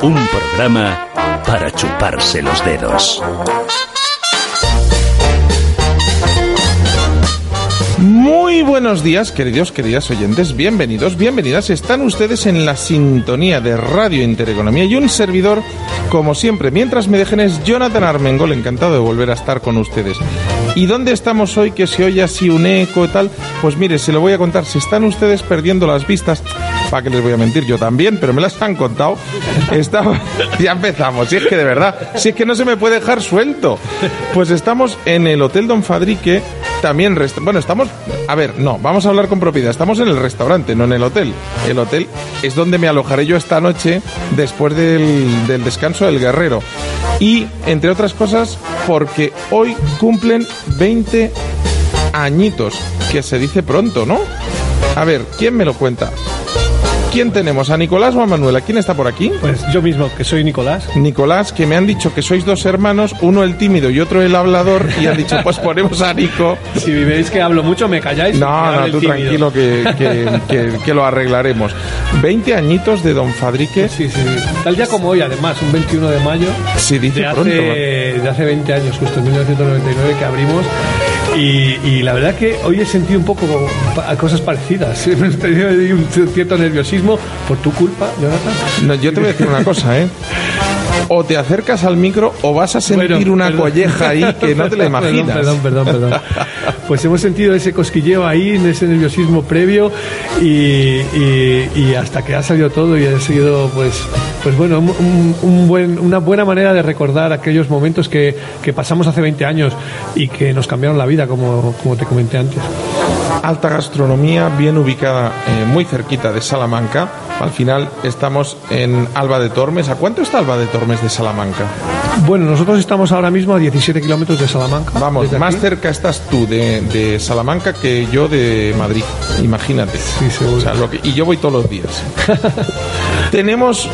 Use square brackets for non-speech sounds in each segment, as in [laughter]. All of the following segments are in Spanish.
Un programa para chuparse los dedos. Muy buenos días, queridos, queridas oyentes, bienvenidos, bienvenidas. Están ustedes en la sintonía de Radio Intereconomía y un servidor, como siempre, mientras me dejen es Jonathan Armengol, encantado de volver a estar con ustedes. ¿Y dónde estamos hoy que se oye así un eco y tal? Pues mire, se lo voy a contar, si están ustedes perdiendo las vistas, para que les voy a mentir, yo también, pero me las han contado. Estaba, [laughs] ya empezamos, si es que de verdad, si es que no se me puede dejar suelto. Pues estamos en el Hotel Don Fadrique, también, rest- bueno, estamos, a ver, no, vamos a hablar con propiedad, estamos en el restaurante, no en el hotel. El hotel es donde me alojaré yo esta noche después del, del descanso del guerrero. Y, entre otras cosas, porque hoy cumplen 20 añitos, que se dice pronto, ¿no? A ver, ¿quién me lo cuenta? ¿Quién tenemos? ¿A Nicolás o a Manuela? ¿Quién está por aquí? Pues yo mismo, que soy Nicolás. Nicolás, que me han dicho que sois dos hermanos, uno el tímido y otro el hablador, y han dicho, pues ponemos a Nico. [laughs] Si veis que hablo mucho, me calláis. No, no, tú tímido. tranquilo que, que, [laughs] que- que lo arreglaremos. 20 añitos de Don Fadrique. Sí, sí. Tal día como hoy, además, un 21 de mayo. Sí, dice de hace, pronto. de hace 20 años, justo en 1999, que abrimos. Y, y la verdad que hoy he sentido un poco cosas parecidas. [laughs] He tenido un cierto nerviosismo por tu culpa, Jonathan. No, yo te voy a decir una cosa, ¿eh? O te acercas al micro o vas a sentir Bueno, una perdón. colleja ahí que no te la [laughs] imaginas. Perdón, perdón, perdón, perdón. Pues hemos sentido ese cosquilleo ahí, ese nerviosismo previo y, y- y hasta que ha salido todo y ha sido, pues, pues bueno, un- un buen, una buena manera de recordar aquellos momentos que, que pasamos hace 20 años y que nos cambiaron la vida, como, como te comenté antes. Alta gastronomía, bien ubicada, eh, muy cerquita de Salamanca. Al final estamos en Alba de Tormes. ¿A cuánto está Alba de Tormes de Salamanca? Bueno, nosotros estamos ahora mismo a 17 kilómetros de Salamanca. Vamos, más aquí. cerca estás tú de, de Salamanca que yo de Madrid. Imagínate. Sí, seguro. O sea, lo que- y yo voy todos los días. [laughs] Tenemos,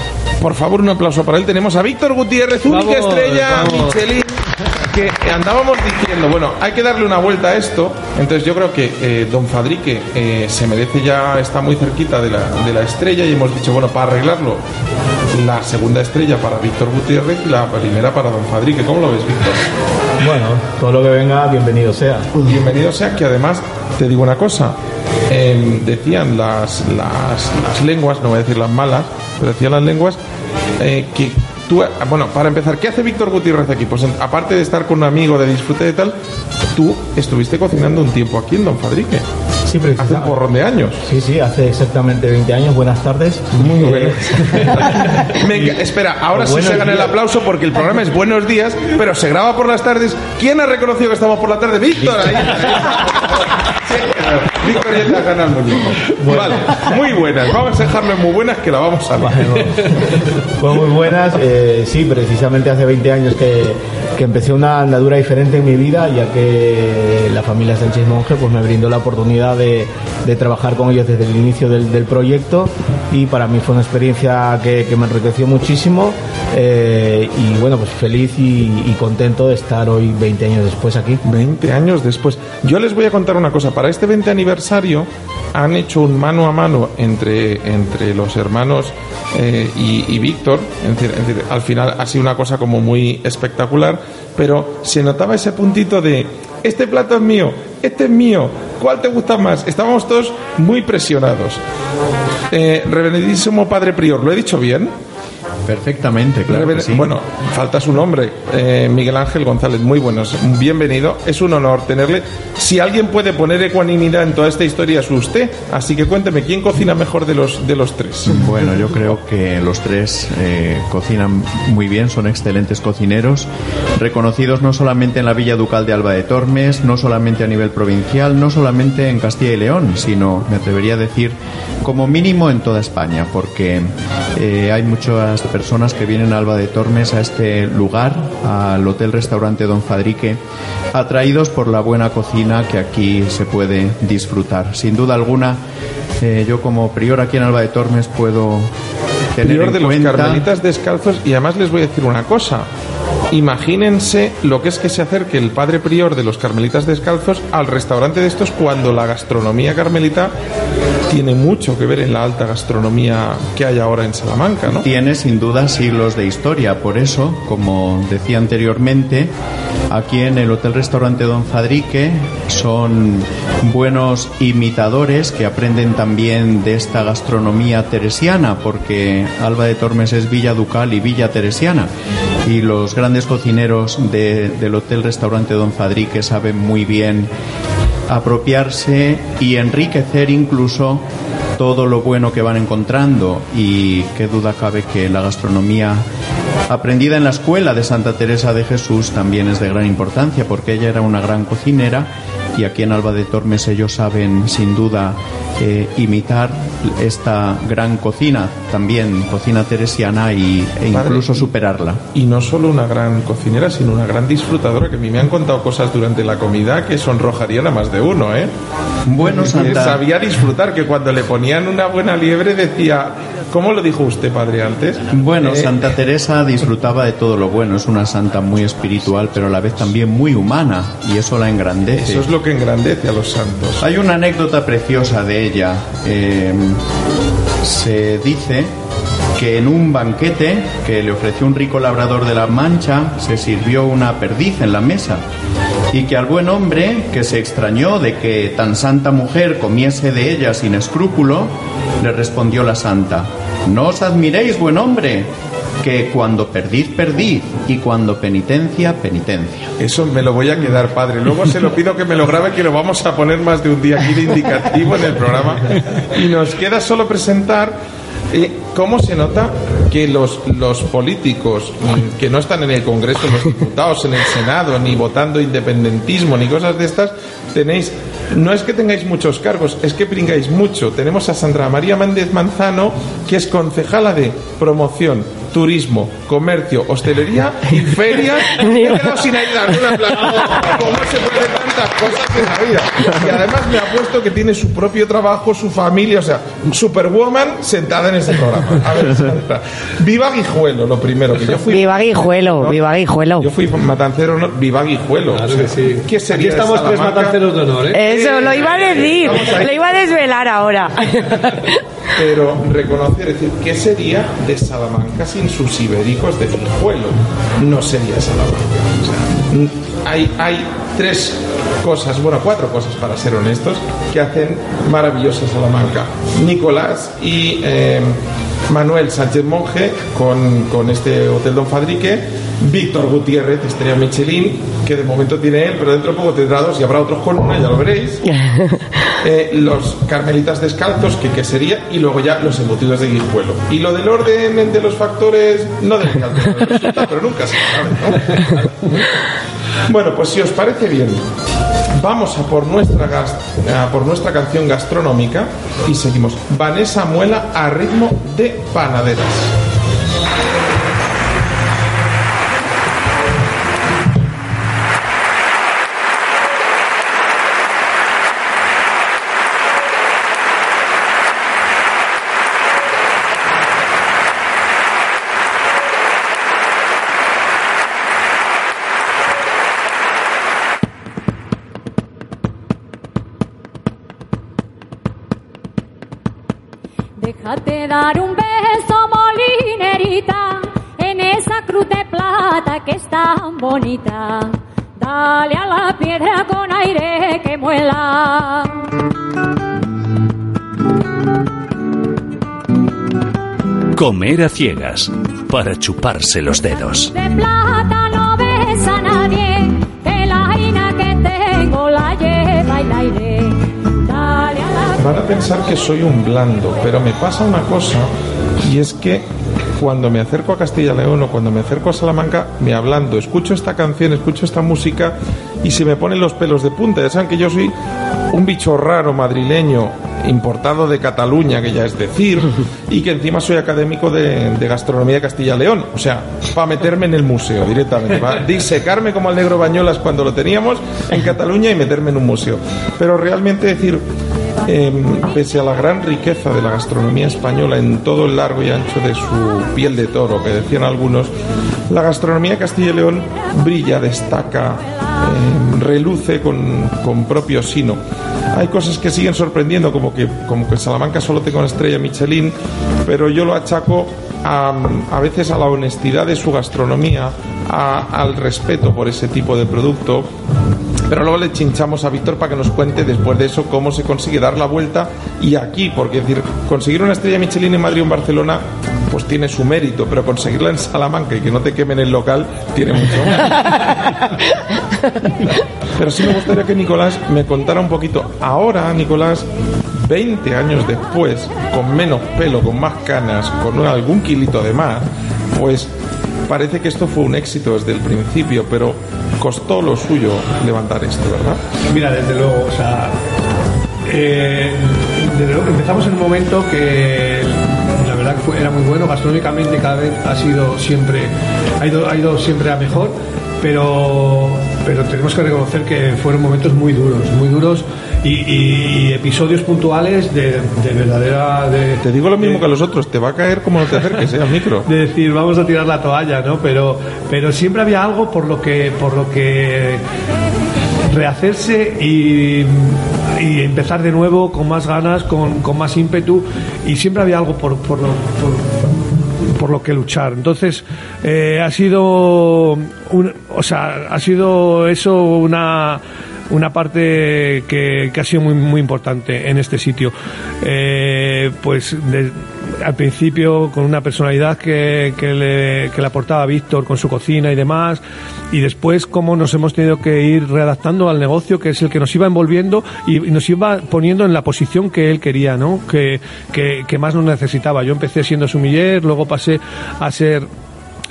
por favor, un aplauso para él. Tenemos a Víctor Gutiérrez, única Vamos, estrella vamos. Michelin. Que andábamos diciendo, bueno, hay que darle una vuelta a esto. Entonces, yo creo que eh, Don Fadrique eh, se merece ya, está muy cerquita de la, de la estrella. Y hemos dicho, bueno, para arreglarlo, la segunda estrella para Víctor Gutiérrez y la primera para Don Fadrique. ¿Cómo lo ves, Víctor? Bueno, todo lo que venga, bienvenido sea. Bienvenido sea que además te digo una cosa. eh, decían las, las, las lenguas, no voy a decir las malas, pero decían las lenguas eh, que tú, bueno, para empezar, ¿qué hace Víctor Gutiérrez aquí? Pues aparte de estar con un amigo, de disfrute y tal, tú estuviste cocinando un tiempo aquí en Don Fadrique, Sí, hace un porrón de años. Sí, sí, hace exactamente 20 años. Buenas tardes. Muy Eh, bueno. [laughs] Venga, espera, ahora sí Buenos se gana el aplauso porque el programa es Buenos Días, pero se graba por las tardes. ¿Quién ha reconocido que estamos por la tarde? Víctor. ahí. Sí, [laughs] el muñeco. Vale, muy buenas. Vamos a dejarlo en muy buenas que la vamos a ver. Pues muy buenas. eh, sí, precisamente hace 20 años que, que empecé una andadura diferente en mi vida, ya que la familia Sánchez Monje pues, me brindó la oportunidad de, de trabajar con ellos desde el inicio del, del proyecto y para mí fue una experiencia que, que me enriqueció muchísimo eh, y bueno, pues feliz y, contento de estar hoy 20 años después aquí. 20 años después. Yo les voy a contar una cosa. Para este 20 aniversario han hecho un mano a mano entre, entre los hermanos eh, y, y Víctor. Es decir, al final ha sido una cosa como muy espectacular, pero se notaba ese puntito de este plato es mío, este es mío, ¿cuál te gusta más? Estábamos todos muy presionados. Eh, Reverendísimo Padre Prior, ¿lo he dicho bien? Perfectamente, claro. que sí. Bueno, falta su nombre, eh, Miguel Ángel González. Muy buenos, bienvenido. Es un honor tenerle. Si alguien puede poner ecuanimidad en toda esta historia es usted. Así que cuénteme, ¿quién cocina mejor de los, de los tres? Bueno, yo creo que los tres eh, cocinan muy bien, son excelentes cocineros, reconocidos no solamente en la Villa Ducal de Alba de Tormes, no solamente a nivel provincial, no solamente en Castilla y León, sino, me atrevería a decir, como mínimo en toda España, porque eh, hay muchas personas que vienen a Alba de Tormes a este lugar, al Hotel Restaurante Don Fadrique, atraídos por la buena cocina que aquí se puede disfrutar. Sin duda alguna, eh, yo como prior aquí en Alba de Tormes puedo tener Prior en de los carmelitas descalzos y además les voy a decir una cosa. Imagínense lo que es que se acerque el padre prior de los carmelitas descalzos al restaurante de estos cuando la gastronomía carmelita tiene mucho que ver en la alta gastronomía que hay ahora en Salamanca, ¿no? Tiene sin duda siglos de historia, por eso, como decía anteriormente, aquí en el Hotel Restaurante Don Fadrique son buenos imitadores que aprenden también de esta gastronomía teresiana, porque Alba de Tormes es Villa Ducal y Villa Teresiana. Y los grandes cocineros de- del Hotel Restaurante Don Fadrique saben muy bien apropiarse y enriquecer incluso todo lo bueno que van encontrando. Y qué duda cabe que la gastronomía aprendida en la escuela de Santa Teresa de Jesús también es de gran importancia porque ella era una gran cocinera y aquí en Alba de Tormes ellos saben sin duda eh, imitar esta gran cocina, también cocina teresiana y, e incluso superarla. Y no solo una gran cocinera, sino una gran disfrutadora, que a mí me han contado cosas durante la comida que sonrojarían a más de uno, ¿eh? Bueno, Santa, Sabía disfrutar, que cuando le ponían una buena liebre decía, ¿cómo lo dijo usted, padre, antes? Bueno, Eh, Santa Teresa disfrutaba de todo lo bueno, es una santa muy espiritual, pero a la vez también muy humana, y eso la engrandece. Eso es lo que engrandece a los santos. Hay una anécdota preciosa de ella. Eh, se dice que en un banquete que le ofreció un rico labrador de la Mancha se sirvió una perdiz en la mesa y que al buen hombre, que se extrañó de que tan santa mujer comiese de ella sin escrúpulo, le respondió la santa, no os admiréis, buen hombre, que cuando perdiz, perdiz, y cuando penitencia, penitencia. Eso me lo voy a quedar, padre. Luego se lo pido que me lo grabe, que lo vamos a poner más de un día aquí de indicativo en el programa. Y nos queda solo presentar cómo se nota que los, los políticos mm, que no están en el Congreso, los diputados, en el Senado, ni votando independentismo, ni cosas de estas, tenéis. No es que tengáis muchos cargos, es que pringáis mucho. Tenemos a Sandra María Méndez Manzano, que es concejala de promoción, turismo, comercio, hostelería y [laughs] ferias. Me he quedado sin ayuda en plan, ¿Cómo se puede tantas cosas en la vida? Y además me ha puesto que tiene su propio trabajo, su familia, o sea, Superwoman sentada en ese programa. A ver. Viva Guijuelo, lo primero, que yo fui. Viva Guijuelo, ¿no? viva Guijuelo. Yo fui matancero, ¿no? viva Guijuelo. Claro O sea, que sí. ¿Qué sería Aquí estamos tres matanceros de honor, ¿eh? Eso, lo iba a decir, lo iba a desvelar ahora. [laughs] pero reconocer, es decir, ¿qué sería de Salamanca sin sus ibéricos de Guijuelo? No sería Salamanca. Hay, hay tres cosas, bueno, cuatro cosas para ser honestos, que hacen maravillosa Salamanca. Nicolás y eh, Manuel Sánchez Monje con, con este Hotel Don Fadrique. Víctor Gutiérrez, Estrella Michelin, que de momento tiene él, pero dentro de poco tendrá dos y habrá otros con una, ya lo veréis. [laughs] Eh, los carmelitas descalzos, que, que sería, y luego ya los embutidos de guijuelo. Y lo del orden de los factores, no del resultado, pero nunca se sabe, ¿no? Bueno, pues si os parece bien, vamos a por nuestra, gas- a por nuestra canción gastronómica y seguimos. Vanessa Muela a ritmo de panaderas. Déjate dar un beso, molinerita, en esa cruz de plata que es tan bonita. Dale a la piedra con aire que muela. Comer a ciegas. para chuparse los dedos. De plata Van a pensar que soy un blando, pero me pasa una cosa y es que cuando me acerco a Castilla León o cuando me acerco a Salamanca, me hablando, escucho esta canción, escucho esta música y se me ponen los pelos de punta. Ya saben que yo soy un bicho raro madrileño importado de Cataluña, que ya es decir, y que encima soy académico de, de gastronomía de Castilla León. O sea, para meterme en el museo directamente, para disecarme como al negro Bañolas cuando lo teníamos en Cataluña y meterme en un museo. Pero realmente decir, eh, pese a la gran riqueza de la gastronomía española en todo el largo y ancho de su piel de toro, que decían algunos, la gastronomía de Castilla y León brilla, destaca, eh, reluce con, con propio sino. Hay cosas que siguen sorprendiendo, como que, como que Salamanca solo tenga una estrella Michelin, pero yo lo achaco a, a veces a la honestidad de su gastronomía, a- al respeto por ese tipo de producto, pero luego le chinchamos a Víctor para que nos cuente después de eso cómo se consigue dar la vuelta y aquí, porque es decir, conseguir una estrella Michelin en Madrid o en Barcelona pues tiene su mérito, pero conseguirla en Salamanca y que no te quemen el local tiene mucho más. [laughs] Pero sí me gustaría que Nicolás me contara un poquito. Ahora, Nicolás, 20 años después, con menos pelo, con más canas, con algún kilito de más, pues parece que esto fue un éxito desde el principio, pero costó lo suyo levantar esto, ¿verdad? Mira, desde luego, o sea, eh, desde luego empezamos en un momento que la verdad que era muy bueno, gastronómicamente cada vez ha sido siempre, ha ido, ha ido siempre a mejor, pero, pero tenemos que reconocer que fueron momentos muy duros, muy duros y, y- y episodios puntuales de, de verdadera... De, Te digo lo mismo que a los otros, te va a caer como no te acerques, ¿eh? Al micro. [laughs] de decir vamos a tirar la toalla, ¿no? Pero, pero siempre había algo por lo que, por lo que rehacerse y, y empezar de nuevo con más ganas, con, con más ímpetu y siempre había algo por, por, lo- por- por lo que luchar. Entonces eh, ha sido, un- o sea, ha sido eso una una parte que, que ha sido muy muy importante en este sitio. Eh, pues de- al principio con una personalidad que, que le, que le aportaba Víctor con su cocina y demás, y después cómo nos hemos tenido que ir readaptando al negocio, que es el que nos iba envolviendo y, nos iba poniendo en la posición que él quería, ¿no? Que, que, que más nos necesitaba. Yo empecé siendo sumiller, luego pasé a ser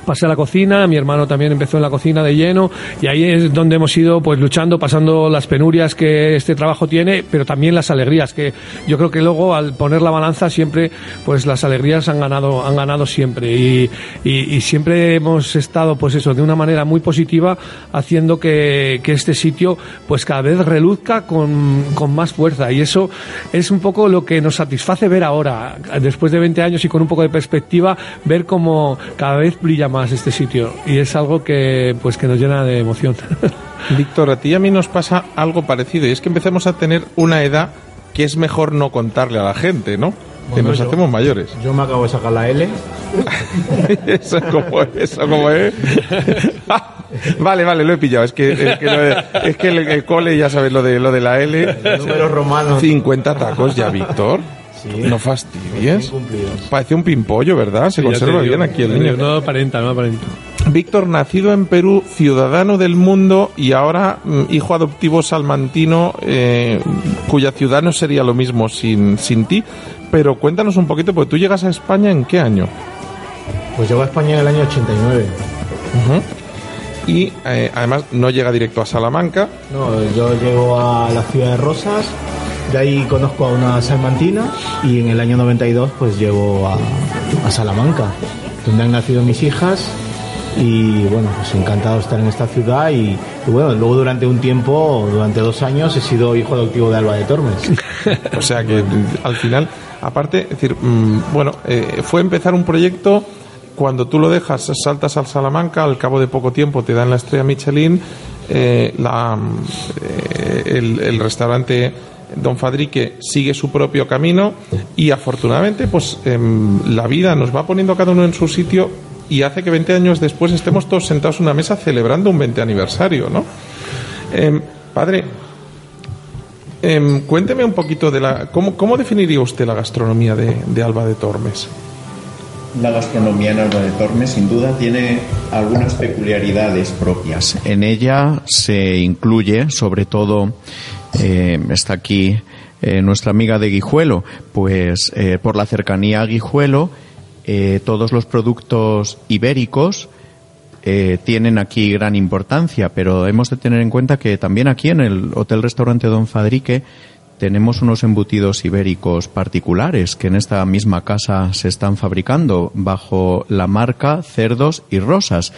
pasé a la cocina, mi hermano también empezó en la cocina de lleno y ahí es donde hemos ido pues luchando, pasando las penurias que este trabajo tiene, pero también las alegrías que yo creo que luego al poner la balanza siempre pues las alegrías han ganado han ganado siempre. Y, y- y siempre hemos estado pues eso de una manera muy positiva haciendo que, que este sitio pues cada vez reluzca con, con más fuerza. Y eso es un poco lo que nos satisface ver ahora después de 20 años y con un poco de perspectiva ver cómo cada vez brilla más este sitio y es algo que pues que nos llena de emoción [laughs] Víctor, a ti y a mí nos pasa algo parecido y es que empecemos a tener una edad que es mejor no contarle a la gente, ¿no? que nos yo- hacemos mayores. Yo me acabo de sacar la L. [laughs] eso como es, eso como es. [laughs] vale, vale, lo he pillado. Es que, es que, lo de- es que el, el cole, ya sabes, lo de, lo de la L. Números romanos. 50 tacos ya, Víctor. Sí. No fastidies. Parece un pimpollo, ¿verdad? Se conserva bien aquí el niño. no aparenta no aparenta Víctor, nacido en Perú, ciudadano del mundo y ahora mm, hijo adoptivo salmantino, eh, cuya ciudad no sería lo mismo sin, sin ti. Pero cuéntanos un poquito, porque tú llegas a España en qué año? Pues llegó a España en el año 89. Y eh, además no llega directo a Salamanca. No, yo llego a la ciudad de Rosas, de ahí conozco a una salmantina y en el año 92 pues llego a, Salamanca, donde han nacido mis hijas y bueno, pues encantado de estar en esta ciudad y, y bueno, luego durante un tiempo, durante dos años he sido hijo adoptivo de Alba de Tormes. [laughs] O sea que al final, aparte, es decir, mm, bueno, eh, fue empezar un proyecto. Cuando tú lo dejas, saltas al Salamanca, al cabo de poco tiempo te dan la estrella Michelin, eh, la, mm, eh, el restaurante Don Fadrique sigue su propio camino y afortunadamente pues em, la vida nos va poniendo cada uno en su sitio y hace que 20 años después estemos todos sentados en una mesa celebrando un 20 aniversario, ¿no? Em, padre, Em, cuénteme un poquito de la. ¿Cómo, cómo definiría usted la gastronomía de, de Alba de Tormes? La gastronomía en Alba de Tormes sin duda tiene algunas peculiaridades propias. En ella se incluye sobre todo, eh, está aquí eh, nuestra amiga de Guijuelo, pues eh, por la cercanía a Guijuelo, todos los productos ibéricos tienen aquí gran importancia, pero hemos de tener en cuenta que también aquí en el Hotel Restaurante Don Fadrique tenemos unos embutidos ibéricos particulares que en esta misma casa se están fabricando bajo la marca Cerdos y Rosas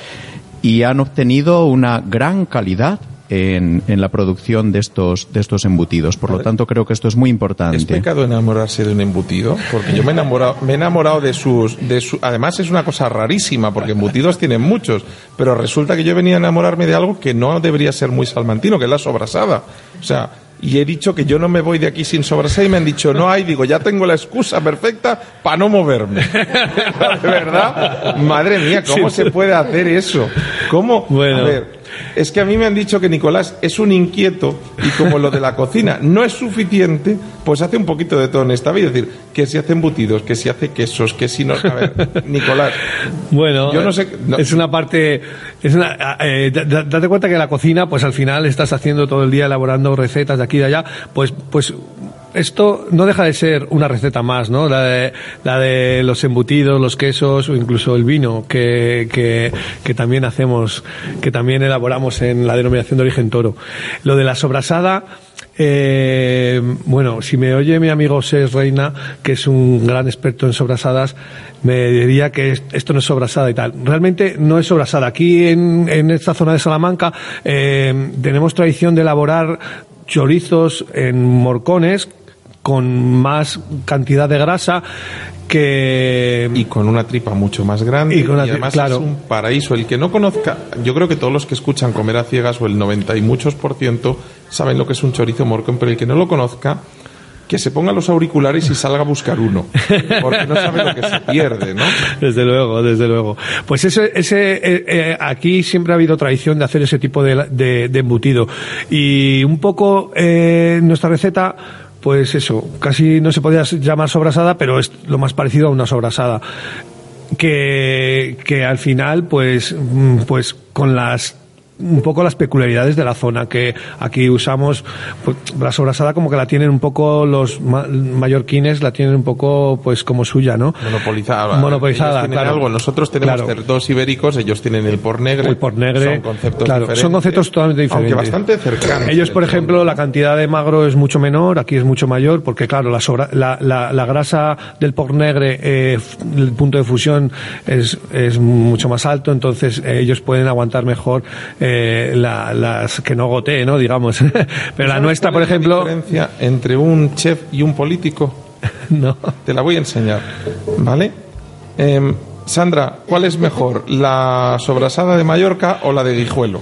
y han obtenido una gran calidad en, en la producción de estos, de estos embutidos. Por lo tanto, creo que esto es muy importante. ¿Es pecado enamorarse de un embutido? Porque yo me he enamorado, me he enamorado de sus, de su, además es una cosa rarísima, porque embutidos tienen muchos, pero resulta que yo venía a enamorarme de algo que no debería ser muy salmantino, que es la sobrasada. O sea, y he dicho que yo no me voy de aquí sin sobrasada y me han dicho no hay, digo, ya tengo la excusa perfecta para no moverme. [laughs] de verdad, madre mía, ¿cómo se puede hacer eso? ¿Cómo? Bueno. A ver, es que a mí me han dicho que Nicolás es un inquieto y como lo de la cocina no es suficiente, pues hace un poquito de todo en esta vida. Es decir, que si hace embutidos, que si hace quesos, que si no. A ver, Nicolás. Bueno, Yo no sé- no- es una parte, es una, eh, da- date cuenta que la cocina, pues al final estás haciendo todo el día elaborando recetas de aquí y de allá, pues, pues esto no deja de ser una receta más, ¿no? La de, la de los embutidos, los quesos o incluso el vino que, que, que también hacemos, que también elaboramos en la denominación de origen toro. Lo de la sobrasada, eh, bueno, si me oye mi amigo Ses Reina, que es un gran experto en sobrasadas, me diría que es- esto no es sobrasada y tal. Realmente no es sobrasada. Aquí en, en esta zona de Salamanca eh, tenemos tradición de elaborar chorizos en morcones con más cantidad de grasa que y con una tripa mucho más grande Y con una tri- además claro. es un paraíso el que no conozca yo creo que todos los que escuchan comer a ciegas o el 90 y muchos por ciento saben lo que es un chorizo morcón pero el que no lo conozca que se ponga los auriculares y salga a buscar uno porque no sabe lo que se pierde ¿no? [laughs] Desde luego, desde luego. Pues ese, ese, eh, eh, aquí siempre ha habido tradición de hacer ese tipo de, de- de embutido. Y un poco eh, nuestra receta, pues eso, casi no se podía llamar sobrasada, pero es lo más parecido a una sobrasada. Que, que al final, pues, mm, pues con las un poco las peculiaridades de la zona que aquí usamos pues, la sobrasada como que la tienen un poco los ma- mallorquines la tienen un poco pues como suya no monopolizada. Monopolizada, tienen claro. algo. Nosotros tenemos Claro. cerdos ibéricos ellos tienen el por negre. El por negre, son conceptos claro, diferentes. son conceptos totalmente diferentes. aunque bastante cercanos Ellos, por ejemplo, la cantidad de magro es mucho menor, aquí es mucho mayor, porque claro, la, sobra- la, la- la grasa del pork negre, eh, el punto de fusión es, es mucho más alto, entonces eh, ellos pueden aguantar mejor eh, la- las que no gotee, ¿no? Digamos. [laughs] Pero la ¿Sabes nuestra, por es la ejemplo, diferencia entre un chef y un político [laughs] no. Te la voy a enseñar, ¿vale? Em, Sandra, ¿cuál es mejor, la sobrasada de Mallorca o la de Guijuelo?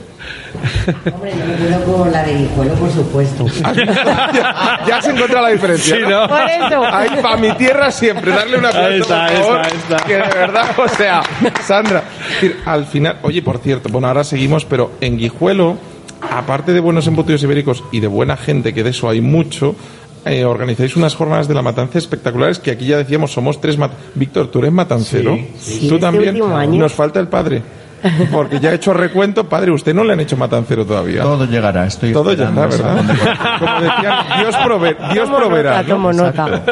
Hombre, yo me quedo con la de Guijuelo, por supuesto. [laughs] ya, ya se encuentra la diferencia. Sí, ¿no? Por eso. Ay, para mi tierra siempre, darle una Ahí está, ahí está, ahí está. Que de verdad, o sea, Sandra, decir, al final, oye, por cierto, bueno, ahora seguimos, pero en Guijuelo, aparte de buenos embutidos ibéricos y de buena gente, que de eso hay mucho, eh, organizáis unas jornadas de la matanza espectaculares que aquí ya decíamos somos tres mat Víctor, tú eres matancero. Sí, Tú este también. Nos falta el padre. Porque ya he hecho recuento, padre, usted no le han hecho matancero todavía. Todo llegará, estoy Todo llegará, ¿verdad? Como decían, Dios, prove- Dios Tomo proveerá. nota, ¿no? tomo nota.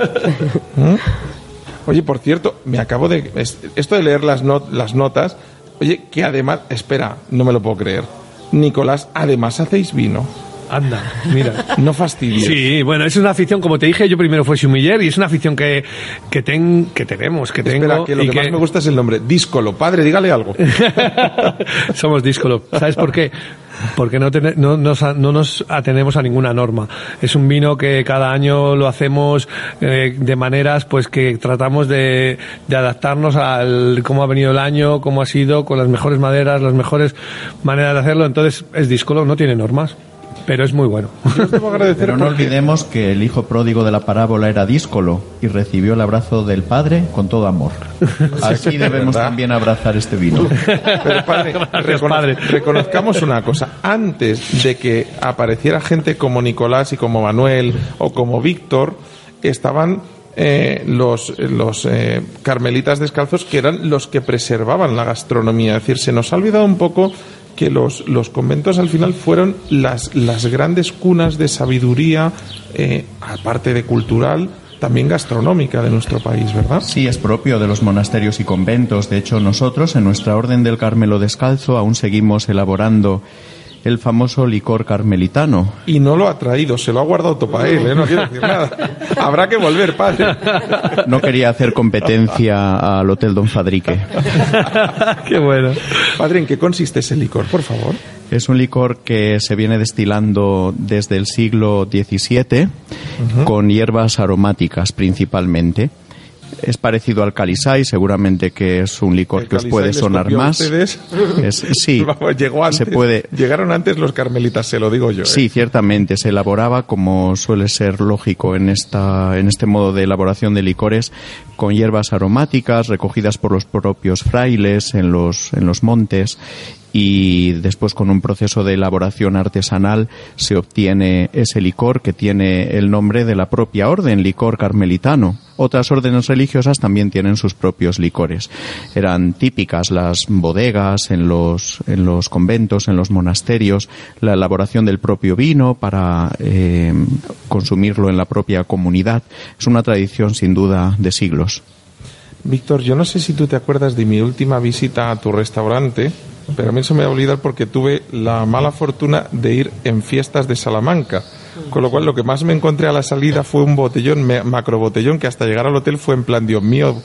Oye, por cierto, me acabo de. es- Esto de leer las, not- las notas. Oye, que además. Espera, no me lo puedo creer. Nicolás, además hacéis vino. Anda, mira. [laughs] No fastidies. Sí, bueno, es una afición, como te dije, yo primero fui sumiller y es una afición que, que, ten, que tenemos, que tengo. Espera, que lo y que, más me gusta es el nombre. Díscolo. Padre, dígale algo. [laughs] Somos díscolo. ¿Sabes por qué? Porque no, tene- no, nos, no nos atenemos a ninguna norma. Es un vino que cada año lo hacemos eh, de maneras pues que tratamos de, de adaptarnos al cómo ha venido el año, cómo ha sido, con las mejores maderas, las mejores maneras de hacerlo. Entonces es díscolo, no tiene normas, pero es muy bueno. Pero no porque- olvidemos que el hijo pródigo de la parábola era díscolo y recibió el abrazo del padre con todo amor. [laughs] Así debemos ¿verdad? también abrazar este vino. Pero padre, [laughs] recono- padre. reconozcamos una cosa. Antes de que apareciera gente como Nicolás y como Manuel o como Víctor, estaban eh, los, los eh, carmelitas descalzos que eran los que preservaban la gastronomía. Es decir, se nos ha olvidado un poco que los, los conventos al final fueron las, las grandes cunas de sabiduría, eh, aparte de cultural, también gastronómica de nuestro país, ¿verdad? Sí, es propio de los monasterios y conventos. De hecho, nosotros en nuestra Orden del Carmelo Descalzo aún seguimos elaborando el famoso licor carmelitano. Y no lo ha traído, se lo ha guardado todo para él, ¿eh? no quiero decir nada. [laughs] Habrá que volver, padre. No quería hacer competencia al Hotel Don Fadrique. [laughs] Qué bueno. Padre, ¿en qué consiste ese licor, por favor? Es un licor que se viene destilando desde el siglo XVII con hierbas aromáticas principalmente. Es parecido al Calisay, seguramente que es un licor El que os puede sonar más. ustedes. Es- sí, [laughs] llegó antes. se puede, Llegaron antes los carmelitas, se lo digo yo. ¿eh? Sí, ciertamente. Se elaboraba, como suele ser lógico en, esta, en este modo de elaboración de licores, con hierbas aromáticas recogidas por los propios frailes en los, en los montes y después con un proceso de elaboración artesanal se obtiene ese licor que tiene el nombre de la propia orden, licor carmelitano. Otras órdenes religiosas también tienen sus propios licores. Eran típicas las bodegas en los, en los conventos, en los monasterios, la elaboración del propio vino para eh, consumirlo en la propia comunidad. Es una tradición sin duda de siglos. Víctor, yo no sé si tú te acuerdas de mi última visita a tu restaurante, pero a mí se me va a olvidar porque tuve la mala fortuna de ir en fiestas de Salamanca. Con lo cual, lo que más me encontré a la salida fue un botellón, macro botellón, que hasta llegar al hotel fue en plan, Dios mío,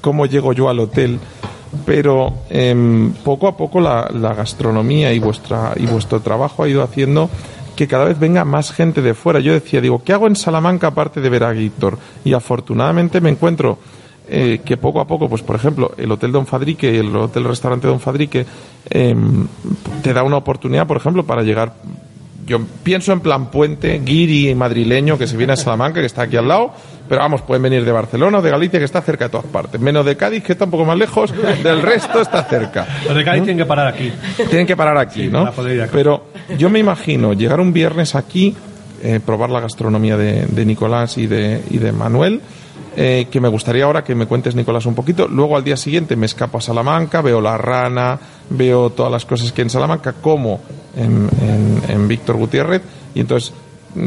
¿cómo llego yo al hotel? Pero em, poco a poco la, gastronomía y, vuestra, y vuestro trabajo ha ido haciendo que cada vez venga más gente de fuera. Yo decía, digo, ¿qué hago en Salamanca aparte de ver a Víctor? Y afortunadamente me encuentro eh, que poco a poco, pues por ejemplo, el Hotel Don Fadrique y el Hotel Restaurante Don Fadrique em, te da una oportunidad, por ejemplo, para llegar. Yo pienso en plan puente, guiri madrileño que se viene a Salamanca, que está aquí al lado, pero vamos, pueden venir de Barcelona o de Galicia, que está cerca de todas partes. Menos de Cádiz, que está un poco más lejos, del resto está cerca. Los de Cádiz tienen que parar aquí. Tienen que parar aquí, ¿no? Pero yo me imagino llegar un viernes aquí, eh, probar la gastronomía de, de Nicolás y de, y de Manuel, eh, que me gustaría ahora que me cuentes, Nicolás, un poquito. Luego al día siguiente me escapo a Salamanca, veo la rana, veo todas las cosas que en Salamanca, como en, en- en Víctor Gutiérrez, y entonces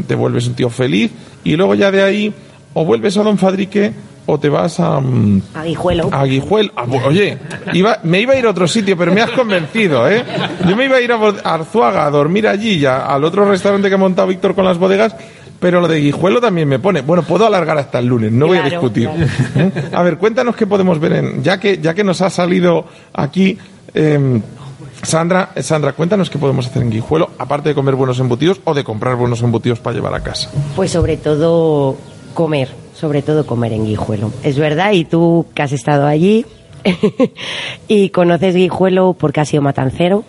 te vuelves un tío feliz, y luego ya de ahí o vuelves a Don Fadrique o te vas a... mm, Aguijuelo. a Guijuel. Ah, Oye, iba, me iba a ir a otro sitio, pero me has convencido, ¿eh? Yo me iba a ir a Arzuaga a dormir allí, ya, al otro restaurante que ha montado Víctor con las bodegas, pero lo de Guijuelo también me pone. Bueno, puedo alargar hasta el lunes, no voy a discutir. claro. ¿Eh? A ver, cuéntanos qué podemos ver en. Ya que, ya que nos ha salido aquí. em, Sandra, Sandra, cuéntanos qué podemos hacer en Guijuelo, aparte de comer buenos embutidos o de comprar buenos embutidos para llevar a casa. Pues sobre todo comer, sobre todo comer en Guijuelo. Es verdad, y tú que has estado allí [laughs] y conoces Guijuelo porque has sido matancero,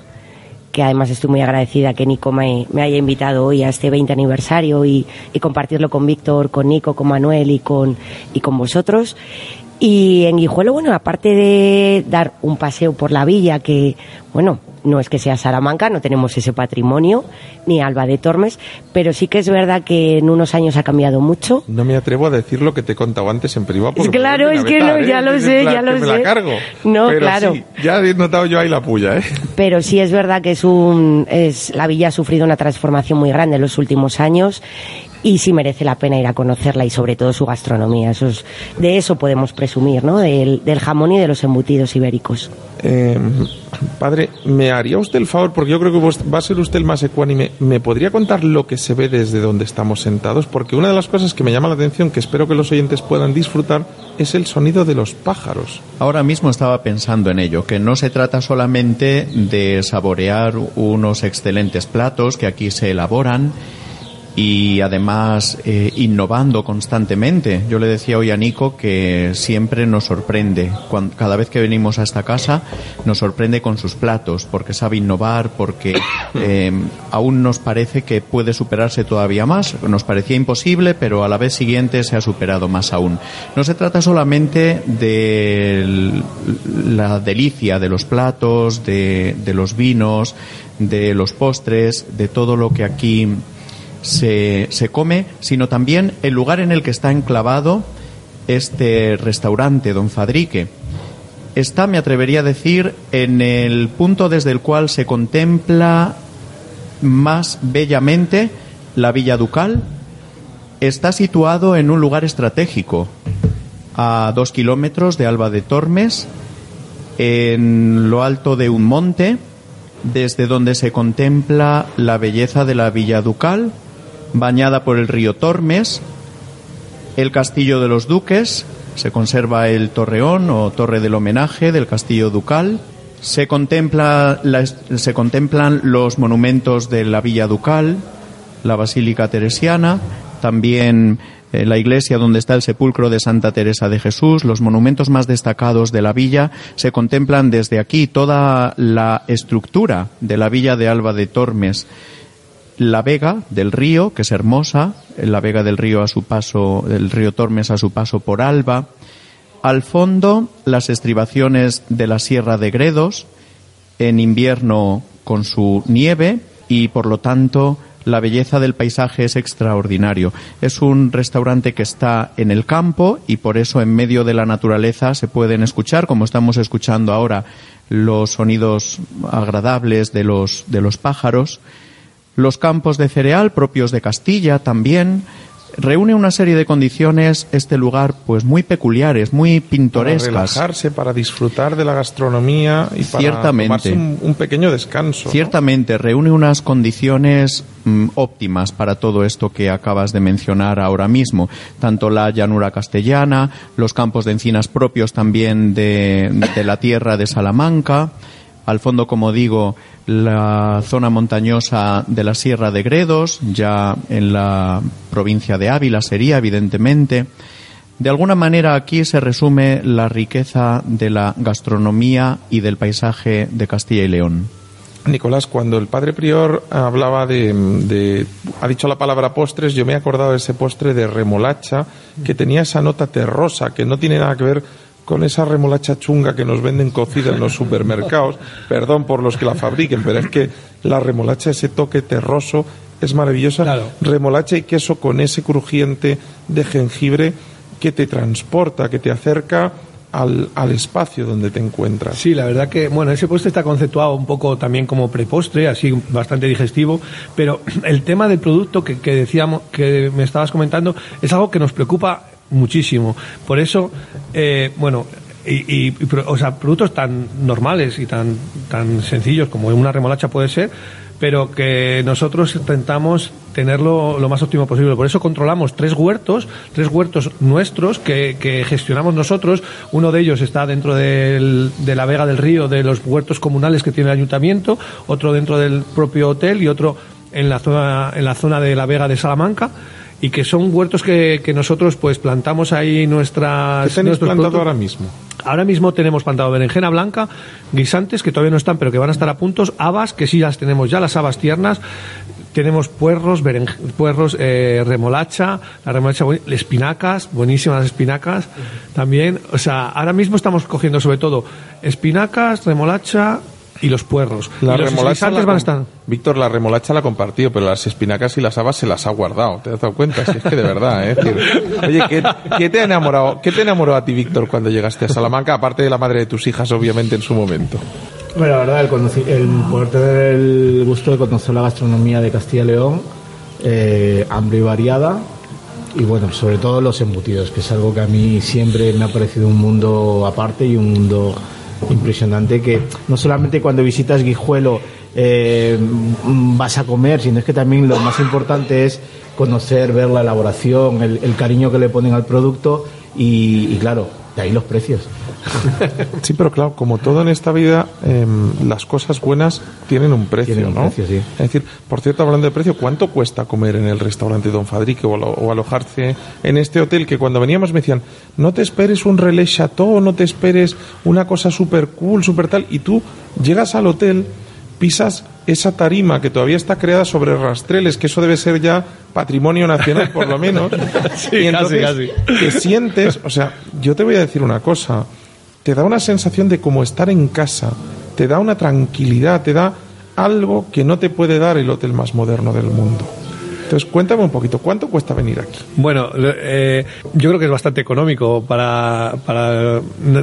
que además estoy muy agradecida que Nico me, me haya invitado hoy a este 20 aniversario y, y compartirlo con Víctor, con Nico, con Manuel y con, y con vosotros. Y en Guijuelo, bueno, aparte de dar un paseo por la villa, que, bueno, no es que sea Salamanca, no tenemos ese patrimonio, ni Alba de Tormes, pero sí que es verdad que en unos años ha cambiado mucho. No me atrevo a decir lo que te he contado antes en privado. porque Claro, es que no, vetar, ¿eh? ya lo sé, ya que lo me la sé. cargo. No, Pero claro. sí, ya he notado yo ahí la puya, ¿eh? Pero sí es verdad que es un, es, la villa ha sufrido una transformación muy grande en los últimos años y sí merece la pena ir a conocerla y sobre todo su gastronomía. Eso es- de eso podemos presumir, ¿no? Del, del jamón y de los embutidos ibéricos. Eh, padre, ¿me haría usted el favor? Porque yo creo que vos- va a ser usted el más ecuánime. ¿Me podría contar lo que se ve desde donde estamos sentados? Porque una de las cosas que me llama la atención, que espero que los oyentes puedan disfrutar, es el sonido de los pájaros. Ahora mismo estaba pensando en ello, que no se trata solamente de saborear unos excelentes platos que aquí se elaboran y además eh, innovando constantemente. Yo le decía hoy a Nico que siempre nos sorprende. Cuan- cada vez que venimos a esta casa nos sorprende con sus platos, porque sabe innovar, porque [coughs] eh, aún nos parece que puede superarse todavía más. Nos parecía imposible, pero a la vez siguiente se ha superado más aún. No se trata solamente de la delicia de los platos, de, de los vinos, de los postres, de todo lo que aquí se, se come, sino también el lugar en el que está enclavado este restaurante, Don Fadrique? Está, me atrevería a decir, en el punto desde el cual se contempla más bellamente la Villa Ducal. Está situado en un lugar estratégico, a dos kilómetros de Alba de Tormes, en lo alto de un monte, desde donde se contempla la belleza de la Villa Ducal, bañada por el río Tormes, el Castillo de los Duques, se conserva el torreón o torre del homenaje del Castillo Ducal, se, contempla se contemplan los monumentos de la Villa Ducal, la Basílica Teresiana, también eh, la iglesia donde está el sepulcro de Santa Teresa de Jesús, los monumentos más destacados de la villa, se contemplan desde aquí toda la estructura de la villa de Alba de Tormes. La vega del río, que es hermosa, la vega del río a su paso, el río Tormes a su paso por Alba. Al fondo, las estribaciones de la Sierra de Gredos, en invierno con su nieve y, por lo tanto, la belleza del paisaje es extraordinario. Es un restaurante que está en el campo y por eso en medio de la naturaleza se pueden escuchar, como estamos escuchando ahora, los sonidos agradables de los, de los pájaros. Los campos de cereal propios de Castilla también, reúne una serie de condiciones este lugar pues muy peculiares, muy pintorescas. Para relajarse, para disfrutar de la gastronomía y para tomarse un, pequeño descanso. Ciertamente, reúne unas condiciones mm, óptimas para todo esto que acabas de mencionar ahora mismo. Tanto la llanura castellana, los campos de encinas propios también de, de la tierra de Salamanca, al fondo, como digo, la zona montañosa de la Sierra de Gredos, ya en la provincia de Ávila sería, evidentemente. De alguna manera aquí se resume la riqueza de la gastronomía y del paisaje de Castilla y León. Nicolás, cuando el padre prior hablaba de, ha dicho la palabra postres, yo me he acordado de ese postre de remolacha que tenía esa nota terrosa que no tiene nada que ver con esa remolacha chunga que nos venden cocida en los supermercados, perdón por los que la fabriquen, pero es que la remolacha, ese toque terroso, es maravillosa. Remolacha y queso con ese crujiente de jengibre que te transporta, que te acerca al, al, espacio donde te encuentras. Sí, la verdad que, bueno, ese postre está conceptuado un poco también como prepostre, así bastante digestivo, pero el tema del producto que, que decíamos, que me estabas comentando, es algo que nos preocupa muchísimo. Por eso, eh, bueno, y, o sea, productos tan normales y tan, tan sencillos como una remolacha puede ser, pero que nosotros intentamos tenerlo lo más óptimo posible. Por eso controlamos tres huertos, tres huertos nuestros que, que gestionamos nosotros. Uno de ellos está dentro del, de la Vega del Río, de los huertos comunales que tiene el ayuntamiento, otro dentro del propio hotel y otro en la zona, en la zona de la Vega de Salamanca y que son huertos que, que nosotros pues plantamos ahí nuestras... ¿Qué tenéis plantado ahora mismo? Ahora mismo tenemos plantado berenjena blanca, guisantes que todavía no están pero que van a estar a puntos, habas que sí las tenemos ya, las habas tiernas, tenemos puerros, puerros, eh, remolacha, la remolacha, espinacas, buenísimas espinacas también. O sea, ahora mismo estamos cogiendo sobre todo espinacas, remolacha, y los puerros. La y los remolacha van a estar. Víctor, la remolacha la ha compartido, pero las espinacas y las habas se las ha guardado. ¿Te has dado cuenta? Si es que de verdad, ¿eh? oye, ¿qué, te ha enamorado, ¿qué te enamoró a ti, Víctor, cuando llegaste a Salamanca, aparte de la madre de tus hijas, obviamente, en su momento? Bueno, la verdad, el, el poder tener el gusto de conocer la gastronomía de Castilla y León, eh, hambre y variada, y bueno, sobre todo los embutidos, que es algo que a mí siempre me ha parecido un mundo aparte y un mundo impresionante que no solamente cuando visitas Guijuelo eh, vas a comer, sino es que también lo más importante es conocer, ver la elaboración, el, cariño que le ponen al producto y claro, de ahí los precios. [laughs] Sí, pero claro, como todo en esta vida, em, las cosas buenas tienen un precio, ¿no? Es decir, por cierto, hablando de precio, ¿cuánto cuesta comer en el restaurante Don Fadrique o, alojarse en este hotel? Que cuando veníamos me decían, no te esperes un relais chateau, no te esperes una cosa súper cool, súper tal, y tú llegas al hotel, pisas esa tarima que todavía está creada sobre rastreles, que eso debe ser ya patrimonio nacional por lo [laughs] menos, sí, y entonces casi, que sientes, o sea, yo te voy a decir una cosa, te da una sensación de como estar en casa, te da una tranquilidad, te da algo que no te puede dar el hotel más moderno del mundo. Entonces, cuéntame un poquito, ¿cuánto cuesta venir aquí? Bueno, eh, yo creo que es bastante económico para, para...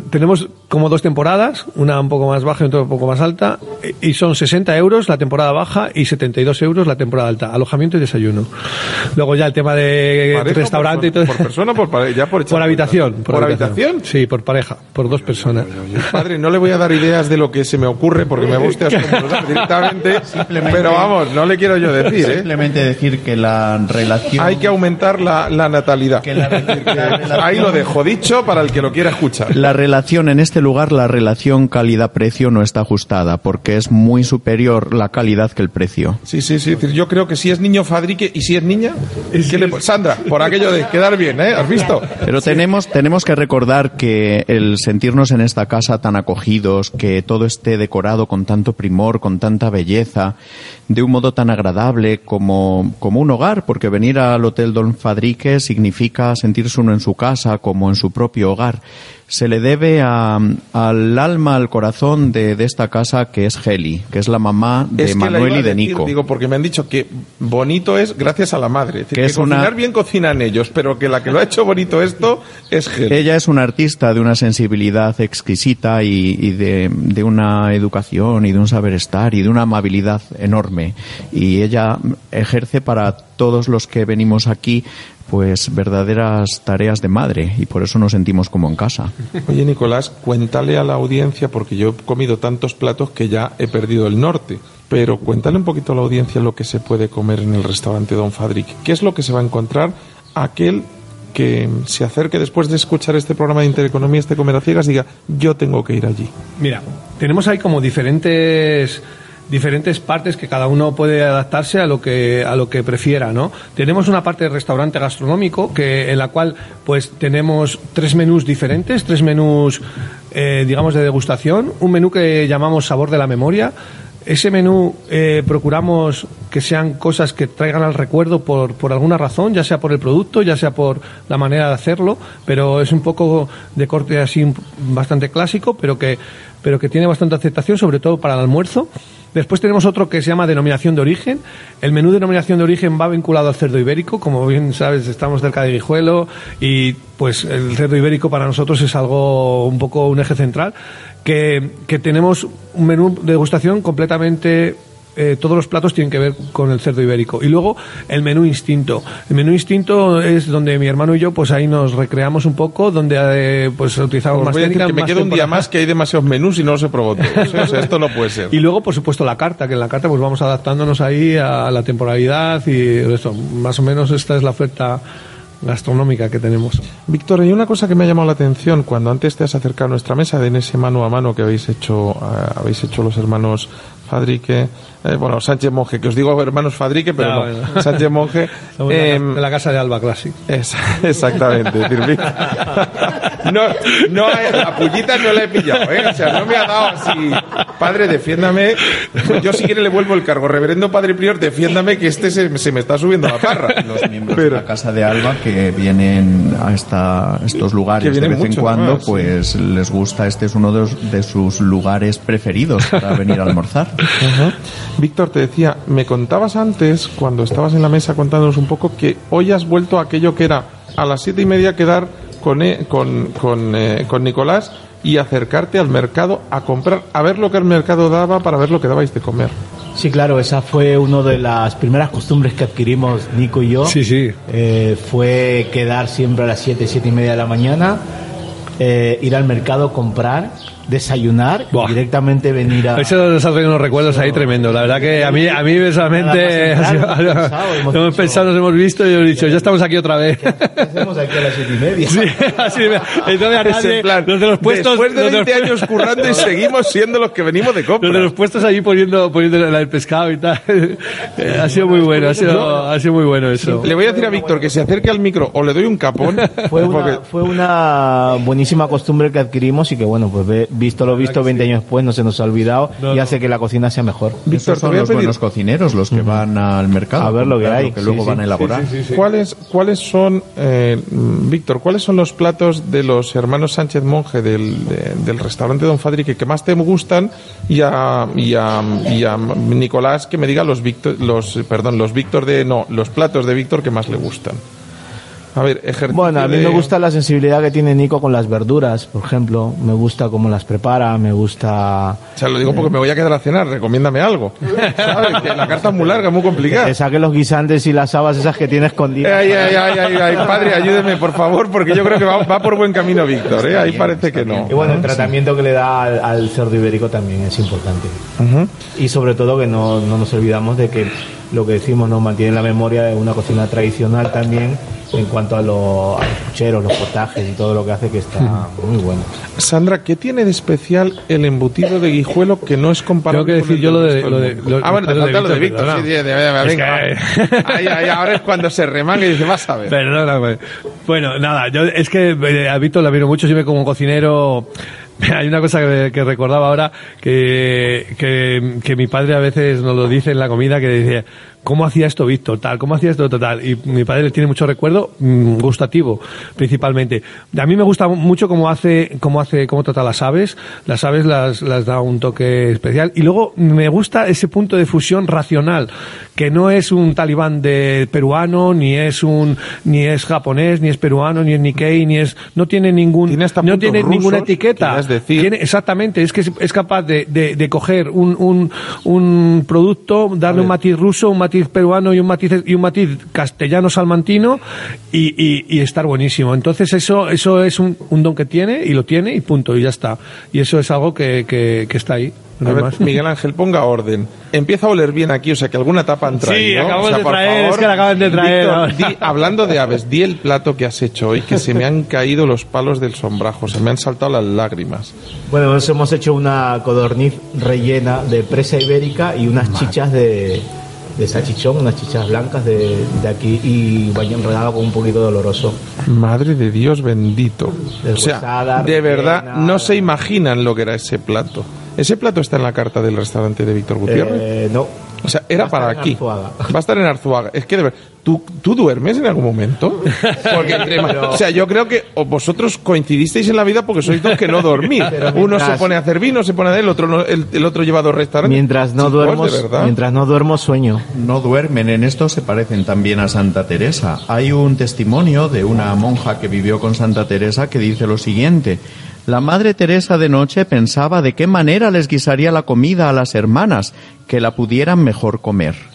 Tenemos como dos temporadas, una un poco más baja y otra un poco más alta, y son 60 euros la temporada baja y 72 euros la temporada alta, alojamiento y desayuno. Luego ya el tema de ¿Pareja restaurante por, y todo. por persona por pare- ya por [laughs] Por habitación. ¿Por, habitación? Sí, por pareja, por dos personas. Padre, no le voy a dar ideas de lo que se me ocurre porque me gusta directamente, [laughs] pero vamos, no le quiero yo decir, ¿eh? Simplemente decir que la relación... Hay que aumentar la, la natalidad. que la, la relación- [laughs] Ahí lo dejo dicho para el que lo quiera escuchar. La relación en este lugar, la relación calidad-precio no está ajustada porque es muy superior la calidad que el precio. Sí, sí, sí. Yo creo que si es niño Fadrique y si es niña, ¿qué le- Sandra, por aquello de quedar bien, ¿eh? ¿Has visto? Pero tenemos, tenemos que recordar que el sentirnos en esta casa tan acogidos, que todo esté decorado con tanto primor, con tanta belleza, de un modo tan agradable como, como un hogar, porque venir al Hotel Don Fadrique significa sentirse uno en su casa como en su propio hogar. Se le debe a- al alma, al corazón de, de esta casa que es Heli, que es la mamá de Es Manuel y de decir, Nico. Digo, porque me han dicho que bonito es gracias a la madre. Es decir, Que que, es una- cocinar bien cocinan ellos, pero que la que lo ha hecho bonito esto es Gel. Ella es una artista de una sensibilidad exquisita y, y de, de una educación y de un saber estar y de una amabilidad enorme. Y ella ejerce para todos los que venimos aquí pues verdaderas tareas de madre y por eso nos sentimos como en casa. Oye, Nicolás, cuéntale a la audiencia, porque yo he comido tantos platos que ya he perdido el norte. Pero cuéntale un poquito a la audiencia lo que se puede comer en el restaurante Don Fadric. ¿Qué es lo que se va a encontrar aquel que se acerque después de escuchar este programa de Intereconomía, este Comer a Ciegas, diga, yo tengo que ir allí? Mira, tenemos ahí como diferentes diferentes partes que cada uno puede adaptarse a lo que a lo que prefiera, ¿no? Tenemos una parte de restaurante gastronómico que en la cual pues tenemos tres menús diferentes, tres menús eh, digamos de degustación, un menú que llamamos sabor de la memoria. Ese menú eh, procuramos que sean cosas que traigan al recuerdo por, por alguna razón, ya sea por el producto, ya sea por la manera de hacerlo, pero es un poco de corte así bastante clásico, pero que, pero que tiene bastante aceptación, sobre todo para el almuerzo. Después tenemos otro que se llama denominación de origen. El menú de denominación de origen va vinculado al cerdo ibérico. Como bien sabes, estamos cerca de Guijuelo y pues el cerdo ibérico para nosotros es algo un poco un eje central. Que, que tenemos un menú de degustación completamente eh, todos los platos tienen que ver con el cerdo ibérico. Y luego el menú instinto. El menú instinto es donde mi hermano y yo, pues ahí nos recreamos un poco, donde eh, pues utilizamos Os más técnicas, que me queda un día más que hay demasiados menús y no los he probado todos. ¿eh? O sea, esto no puede ser. [laughs] Y luego, por supuesto, la carta, que en la carta pues vamos adaptándonos ahí a la temporalidad y eso. Más o menos esta es la oferta gastronómica que tenemos. Víctor, hay una cosa que me ha llamado la atención cuando antes te has acercado a nuestra mesa en ese mano a mano que habéis hecho, eh, habéis hecho los hermanos Fadrique, eh, bueno, Sánchez Monje, que os digo hermanos Fadrique, pero No, no, bueno. Sánchez Monje. [laughs] La- em, de la casa de Alba Classic. es- [laughs] exactamente. decir, [laughs] no, no, eh, la pullita no la he pillado, ¿eh? O sea, no me ha dado así. Padre, defiéndame. Yo si quiere le vuelvo el cargo. Reverendo Padre Prior, defiéndame que este se, se me está subiendo la parra. Los miembros de la Casa de Alba que vienen a esta, estos lugares de vez en cuando, sí. pues les gusta. Este es uno de, los- de sus lugares preferidos para venir a almorzar. Víctor, te decía, me contabas antes, cuando estabas en la mesa contándonos un poco, que hoy has vuelto a aquello que era a las siete y media quedar con, eh, con, con, eh, con Nicolás y acercarte al mercado a comprar, a ver lo que el mercado daba para ver lo que dabais de comer. Sí, claro, esa fue una de las primeras costumbres que adquirimos Nico y yo. Sí, sí. Eh, fue quedar siempre a las 7, 7 y media de la mañana, eh, ir al mercado, comprar, desayunar Buah. y directamente venir a... [laughs] Eso nos ha traído unos recuerdos ahí tremendos. La verdad que a mí, a mí personalmente, [laughs] hemos pensado, hemos hemos dicho- pensado, nos hemos visto y hemos dicho, ya estamos aquí otra vez. [laughs] ¿Qué hacemos aquí a las 7 y media? Sí, así entonces a Es nadie- en plan, los de los puestos, después de los 20 los- años currando y seguimos siendo los que venimos de compra. los de los puestos allí poniendo, poniendo el pescado y tal. Eh, ha sido muy bueno, ha sido, ha sido muy bueno eso. Le voy a decir a Víctor que se acerque al micro o le doy un capón. Fue porque- una, fue una buenísima costumbre que adquirimos y que, bueno, pues ve- visto lo visto, 20 años después no se nos ha olvidado No, y no. hace que la cocina sea mejor. Víctor, son los pedir- buenos cocineros los que van al mercado A ver lo que hay, que sí, luego sí. van a elaborar. ¿Cuáles, ¿Cuáles son, eh, Víctor, cuáles son los platos de los hermanos Sánchez Monje del, de- del restaurante Don Fadrique que más te gustan? Y a, y a, y a Nicolás que me diga los Víctor, los, perdón, los Víctor de, no, los platos de Víctor que más le gustan. A ver, ejercicio Bueno, a mí de- me gusta la sensibilidad que tiene Nico con las verduras, por ejemplo. Me gusta cómo las prepara, me gusta... O sea, lo digo porque me voy a quedar a cenar, recomiéndame algo. [laughs] ¿Sabes? Que la carta es muy larga, muy Que complicada. te saque los guisantes y las habas esas que tiene escondidas. Ay, ay, ay, ay, ay, padre, ayúdeme, por favor, porque yo creo que va, va por buen camino Víctor, ¿eh? Ahí parece que no. Y bueno, el tratamiento que le da al, al cerdo ibérico también es importante. Y sobre todo que no, no nos olvidamos de que lo que decimos nos mantiene la memoria de una cocina tradicional también en cuanto a, lo- a los pucheros, los potajes y todo lo que hace que está muy bueno. Sandra, ¿qué tiene de especial el embutido de guijuelo que no es comparable Tengo que con decir el yo lo de- lo Ah, bueno, te lo de falta lo de Víctor. Sí, de- venga. Ahí, ahí, ahora es cuando se remanga y dice, vas a ver. Perdóname. Bueno, nada, yo es que eh, a Víctor la miro mucho, siempre como cocinero. [laughs] Hay una cosa que, que recordaba ahora, que, que, que mi padre a veces nos lo dice en la comida, que dice, ¿cómo hacía esto Víctor? Tal, ¿cómo hacía esto total? Y mi padre tiene mucho recuerdo mm, gustativo, principalmente. A mí me gusta mucho cómo hace, cómo hace, cómo trata las aves. Las aves las, las da un toque especial. Y luego me gusta ese punto de fusión racional, que no es un talibán de peruano, ni es un, ni es japonés, ni es peruano, ni es Nikkei, ni es, no tiene ningún, Tiene hasta no tiene ninguna rusos, etiqueta. querías decir. Tiene- exactamente, es que es, es capaz de, de, de coger un, un, un producto, darle un matiz ruso, un matiz peruano y un matiz, y un matiz castellano salmantino y, y, y estar buenísimo. Entonces eso, eso es un, un don que tiene y lo tiene y punto, y ya está. Y eso es algo que, que, que está ahí. no ver, más. Miguel Ángel, ponga orden. Empieza a oler bien aquí, o sea, que alguna tapa han Sí, traído. acabamos O sea, de por traer, favor, es que la acaban de traer Víctor, ahora. di- hablando de aves, di el plato que has hecho hoy, que se me han caído los palos del sombrajo, se me han saltado las lágrimas. Bueno, nos hemos hecho una codorniz rellena de presa ibérica y unas chichas de, de salchichón, unas chichas blancas de, de aquí y vaya enredado con un poquito doloroso. Madre de Dios bendito. O sea, de verdad, no se imaginan lo que era ese plato. Ese plato está en la carta del restaurante de Víctor Gutiérrez. Eh, no. O sea, era para aquí. Arzuaga. Va a estar en Arzuaga. Es que de verdad, ¿tú, ¿tú duermes en algún momento? Porque entre ma- o sea, yo creo que o vosotros coincidisteis en la vida porque sois dos que no dormís. [laughs] Pero Uno se pone a hacer vino, se pone a el otro no- el, el otro lleva dos restaurantes. Mientras no Chicos, duermo, de verdad. mientras no duermo sueño. No duermen, en esto se parecen también a Santa Teresa. Hay un testimonio de una monja que vivió con Santa Teresa que dice lo siguiente. La Madre Teresa de noche pensaba de qué manera les guisaría la comida a las hermanas, que la pudieran mejor comer.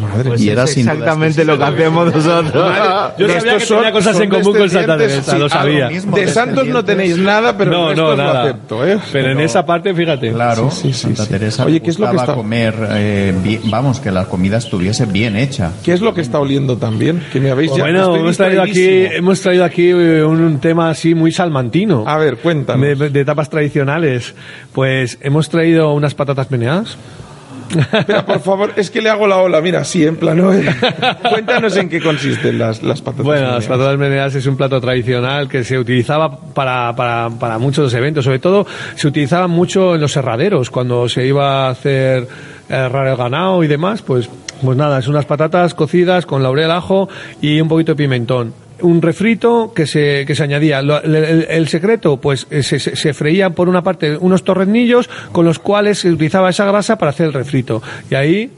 Madre Pues Y es era duda exactamente lo que [laughs] hacemos nosotros. Yo De sabía que tenía son- cosas son en común con Santa Teresa, lo sí, sabía. algo mismo. De santos no tenéis nada, pero no, no, resto lo nada. acepto, ¿eh? Pero en esa parte, fíjate. Claro, Sí, sí, Santa sí. Teresa Oye, ¿qué es lo que está- comer, eh, bien- vamos, que la comida estuviese bien hecha. ¿Qué es lo que está oliendo también? Que me habéis ya- Bueno, hemos traído aquí, hemos traído aquí eh, un, un tema así muy salmantino. A ver, cuéntanos. De, de etapas tradicionales. Pues hemos traído unas patatas meneadas. Espera, por favor, es que le hago la ola. Mira, sí, en plano. ¿eh? [laughs] Cuéntanos en qué consisten las, las patatas. Bueno, las patatas es un plato tradicional que se utilizaba para, para, para muchos eventos. Sobre todo se utilizaba mucho en los herraderos cuando se iba a hacer eh, herrar el ganado y demás. Pues, pues nada, es unas patatas cocidas con laurel, ajo y un poquito de pimentón. Un refrito que se, que se añadía. El, el- secreto, pues eh, se, se, se freían por una parte unos torrenillos con los cuales se utilizaba esa grasa para hacer el refrito. Y ahí,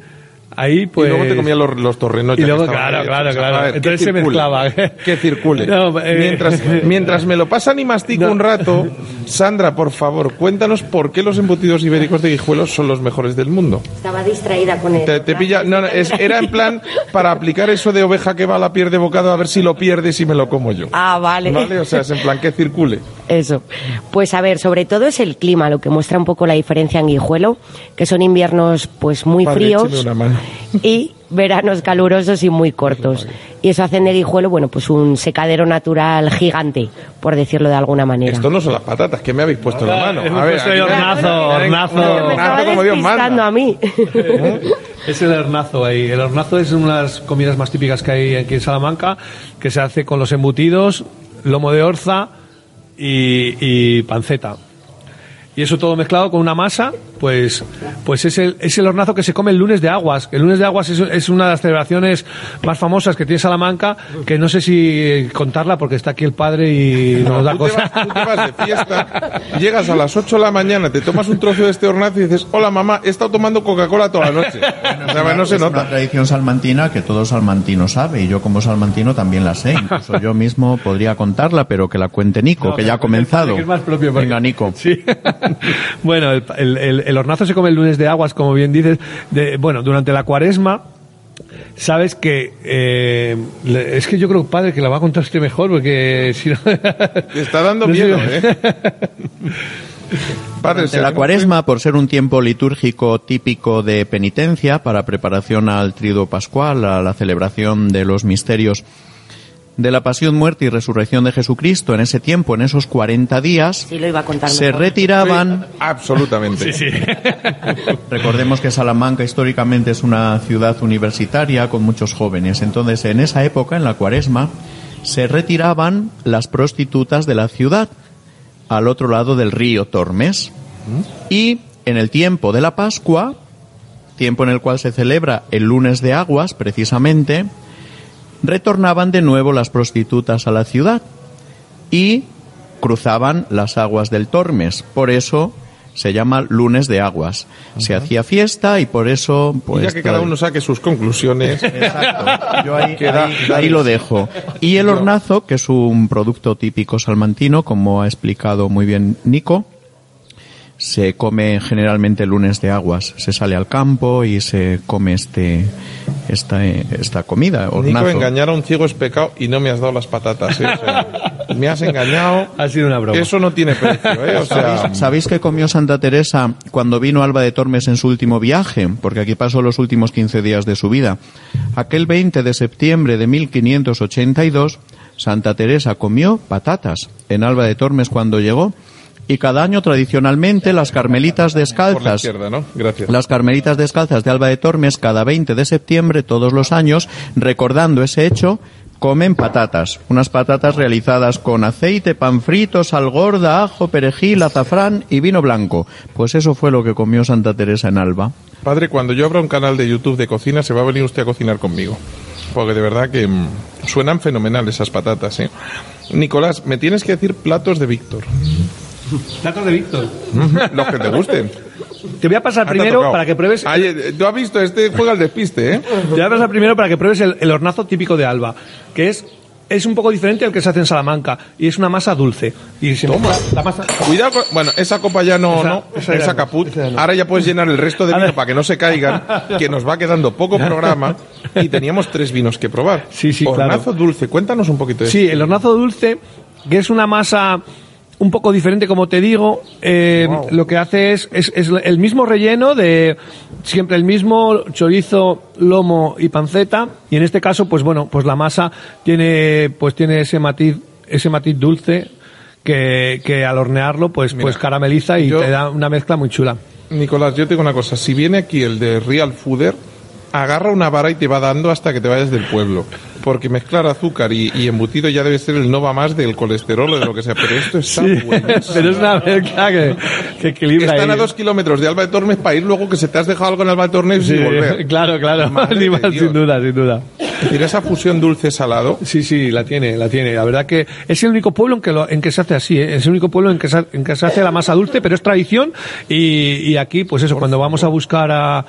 ahí pues. y luego te comían los, los torrenos. Y ya que luego, estaban claro, ahí claro, claro. Ver, Entonces se circule. mezclaba. Que circule. [laughs] No, eh, mientras, [laughs] mientras me lo pasan y mastico No. un rato, [laughs] Sandra, por favor, cuéntanos por qué los embutidos ibéricos de Guijuelos son los mejores del mundo. Estaba distraída con el. Te, te pilla, no, no, es- era en plan para aplicar eso de oveja que va a la pierde bocado a ver si lo pierdes y me lo como yo. Ah, vale. ¿Vale? O sea, es en plan que circule. Eso. Pues a ver, sobre todo es el clima lo que muestra un poco la diferencia en Guijuelo, que son inviernos pues muy Padre, fríos y veranos calurosos y muy cortos. Y eso hacen de Guijuelo, bueno, pues un secadero natural gigante, por decirlo de alguna manera. Esto no son las patatas, que me habéis puesto en la mano? A ver, ahí tengo- hornazo, hornazo. Me Hornazo estaba como Dios manda. a mí. [laughs] Es el hornazo ahí. El hornazo es una de las comidas más típicas que hay aquí en Salamanca, que se hace con los embutidos, lomo de orza y, y panceta. Y eso todo mezclado con una masa, pues, pues es, el, es el hornazo que se come el lunes de aguas. El lunes de aguas es, es una de las celebraciones más famosas que tiene Salamanca, que no sé si contarla porque está aquí el padre y No, nos da tú, te cosas. vas, tú te vas de fiesta, llegas a las 8 de la mañana, te tomas un trozo de este hornazo y dices, hola mamá, he estado tomando Coca-Cola toda la noche. O sea, no se es una tradición salmantina que todo salmantino sabe y yo como salmantino también la sé. Incluso yo mismo podría contarla, pero que la cuente Nico, No, que ya ha [laughs] que comenzado. es más propio Venga, Nico. [laughs] Sí. [laughs] bueno, el, el- el- el hornazo se come el lunes de aguas, como bien dices. De, bueno, durante la cuaresma, sabes que. eh, es que yo creo, padre, que la va a contar usted mejor, porque [laughs] si no. Te está dando [laughs] No sé. miedo, ¿eh? Padre, la cuaresma, por ser un tiempo litúrgico típico de penitencia para preparación al trido pascual, a la celebración de los misterios de la pasión, muerte y resurrección de Jesucristo, en ese tiempo, en esos 40 días, Sí, lo iba a contar se mejor. retiraban Absolutamente. [laughs] Recordemos que Salamanca históricamente es una ciudad universitaria con muchos jóvenes. Entonces, en esa época, en la cuaresma, se retiraban las prostitutas de la ciudad al otro lado del río Tormes. Y en el tiempo de la Pascua, tiempo en el cual se celebra el lunes de aguas, precisamente, retornaban de nuevo las prostitutas a la ciudad y cruzaban las aguas del Tormes. Por eso se llama lunes de aguas. Se hacía fiesta y por eso, Y pues. ya que cada uno saque sus conclusiones. Exacto. Yo ahí, [laughs] Queda- ahí- ahí lo dejo. Y el hornazo, que es un producto típico salmantino, como ha explicado muy bien Nico, se come generalmente el lunes de aguas. Se sale al campo y se come este esta, esta comida, Nico, engañar a un ciego es pecado y no me has dado las patatas. ¿eh? O sea, [laughs] me has engañado. ha sido una broma. Eso no tiene [laughs] precio, ¿eh? O sea, ¿Sabéis, sabéis qué comió Santa Teresa cuando vino Alba de Tormes en su último viaje? Porque aquí pasó los últimos 15 días de su vida. Aquel 20 de septiembre de 1582, Santa Teresa comió patatas en Alba de Tormes cuando llegó. Y cada año, tradicionalmente, las carmelitas la descalzas izquierda, ¿no? Gracias. las Carmelitas Descalzas de Alba de Tormes, cada 20 de septiembre, todos los años, recordando ese hecho, comen patatas. Unas patatas realizadas con aceite, pan frito, sal gorda, ajo, perejil, azafrán y vino blanco. Pues eso fue lo que comió Santa Teresa en Alba. Padre, cuando yo abra un canal de YouTube de cocina, se va a venir usted a cocinar conmigo. Porque de verdad que mm, suenan fenomenal esas patatas, ¿eh? Nicolás, me tienes que decir platos de Víctor. Platos de Víctor. [laughs] Los que te gusten. Te voy a pasar Ah, primero para que pruebes. Ay, eh, tú has visto, este juega al despiste, ¿eh? Te voy a pasar primero para que pruebes el, el hornazo típico de Alba, que es es un poco diferente al que se hace en Salamanca y es una masa dulce. Y se Toma. la masa. Cuidado, con- bueno, esa copa ya no, Esa- no, esa caput. esa ya no. Ahora ya puedes llenar el resto de vino para que no se caigan, [laughs] que nos va quedando poco programa y teníamos tres vinos que probar. Sí, sí, claro. Hornazo dulce, cuéntanos un poquito de Sí, el hornazo dulce, que es una masa un poco diferente, como te digo, eh, Wow. lo que hace es, es, es el mismo relleno de siempre el mismo chorizo, lomo y panceta, y en este caso, pues bueno, pues la masa tiene, pues tiene ese matiz, ese matiz dulce que, que al hornearlo, pues, Mira, pues carameliza y yo- te da una mezcla muy chula. Nicolás, yo te digo una cosa, si viene aquí el de Real Fooder, agarra una vara y te va dando hasta que te vayas del pueblo. Porque mezclar azúcar y, y embutido ya debe ser el no va más del colesterol o de lo que sea. Pero esto está buenísimo. pero es una mezcla que, que equilibra. Están ahí. a dos kilómetros de Alba de Tormes para ir luego que se te has dejado algo en Alba de Tormes Sí, y volver. [laughs] claro, claro, [laughs] Dios. sin duda, sin duda. Es decir, esa fusión dulce-salado. Sí, sí, la tiene, la tiene. La verdad que es el único pueblo en que, lo- en que se hace así, ¿eh? es el único pueblo en que, se, en que se hace la masa dulce, pero es tradición y, y aquí, pues eso, cuando vamos a buscar a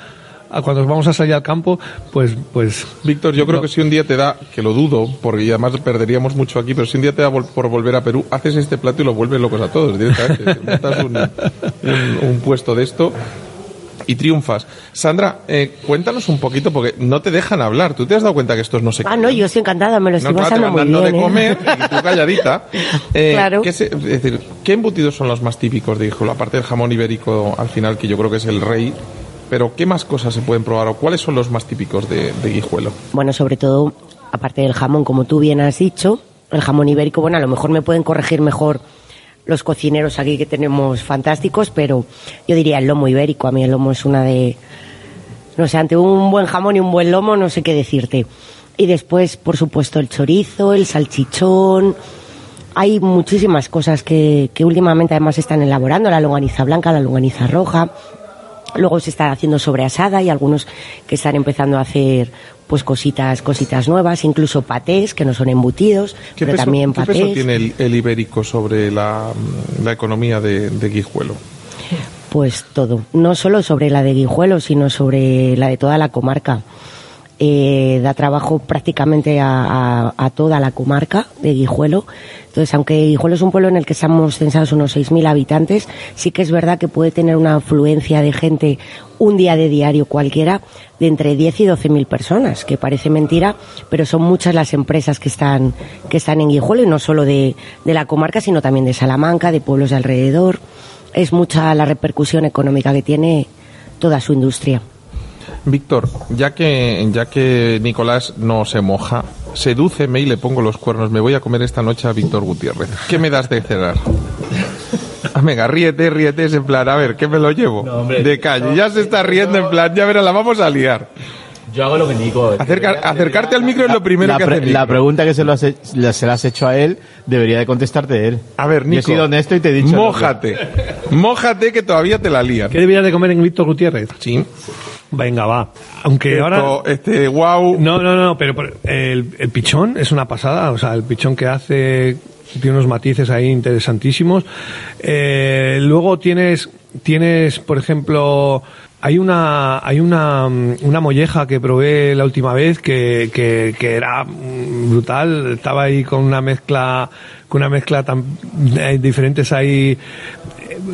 cuando vamos a salir al campo, pues, pues Víctor, yo creo que si un día te da, que lo dudo, porque además perderíamos mucho aquí, pero si un día te da vol- por volver a Perú, haces este plato y lo vuelves locos a todos directamente. [laughs] Montas un, un- un puesto de esto y triunfas. Sandra, eh, cuéntanos un poquito, porque no te dejan hablar. ¿Tú te has dado cuenta que estos no se Ah, no, yo estoy encantada, me lo No, estoy claro, te pasando muy bien. de ¿eh? comer y tú [laughs] calladita. Eh, Claro. ¿qué se- es decir, ¿qué embutidos son los más típicos de Guijuelo? Aparte del jamón ibérico, al final, que yo creo que es el rey. Pero, ¿qué más cosas se pueden probar o cuáles son los más típicos de, de Guijuelo? Bueno, sobre todo, aparte del jamón, como tú bien has dicho, el jamón ibérico, bueno, a lo mejor me pueden corregir mejor los cocineros aquí que tenemos fantásticos, pero yo diría el lomo ibérico. A mí el lomo es una de. No sé, ante un buen jamón y un buen lomo, no sé qué decirte. Y después, por supuesto, el chorizo, el salchichón. hay muchísimas cosas que, que últimamente además están elaborando, la longaniza blanca, la longaniza roja, luego se está haciendo sobreasada y algunos que están empezando a hacer pues cositas cositas nuevas, incluso patés que no son embutidos, ¿Qué, pero peso, también qué patés. peso tiene el, el ibérico sobre la, la economía de, de Guijuelo? Pues todo, no solo sobre la de Guijuelo, sino sobre la de toda la comarca. Eh, da trabajo prácticamente a, a- a toda la comarca de Guijuelo. Entonces, aunque Guijuelo es un pueblo en el que estamos censados unos 6.000 habitantes, sí que es verdad que puede tener una afluencia de gente un día de diario cualquiera de entre 10 y 12.000 personas, que parece mentira, pero son muchas las empresas que están, que están en Guijuelo y no solo de, de la comarca, sino también de Salamanca, de pueblos de alrededor es mucha la repercusión económica que tiene toda su industria. Víctor, ya que, ya que Nicolás no se moja, sedúceme y le pongo los cuernos. Me voy a comer esta noche a Víctor Gutiérrez. ¿Qué me das de cenar? Ah, Venga, ríete, ríete, es en plan, a ver, ¿qué me lo llevo? hombre, de calle, ya se está riendo en plan, ya verás, la vamos a liar. Yo hago lo que Nico. Acerca- acercarte al micro es lo primero la, que hace la pregunta que se, lo has, la- se la has hecho a él, debería de contestarte él. A ver, Yo Nico. he sido honesto y te he dicho... Mójate. Mójate que todavía te la lían. ¿Qué deberías de comer en Víctor Gutiérrez? Sí. Venga, va. Aunque ahora... Este, wow. No, no, no, pero el, el pichón es una pasada, o sea, el pichón que hace tiene unos matices ahí interesantísimos. Eh, luego tienes, tienes, por ejemplo, hay una, hay una, mm, una molleja que probé la última vez que, que, que era mm, brutal, estaba ahí con una mezcla, con una mezcla tan, hay diferentes ahí eh,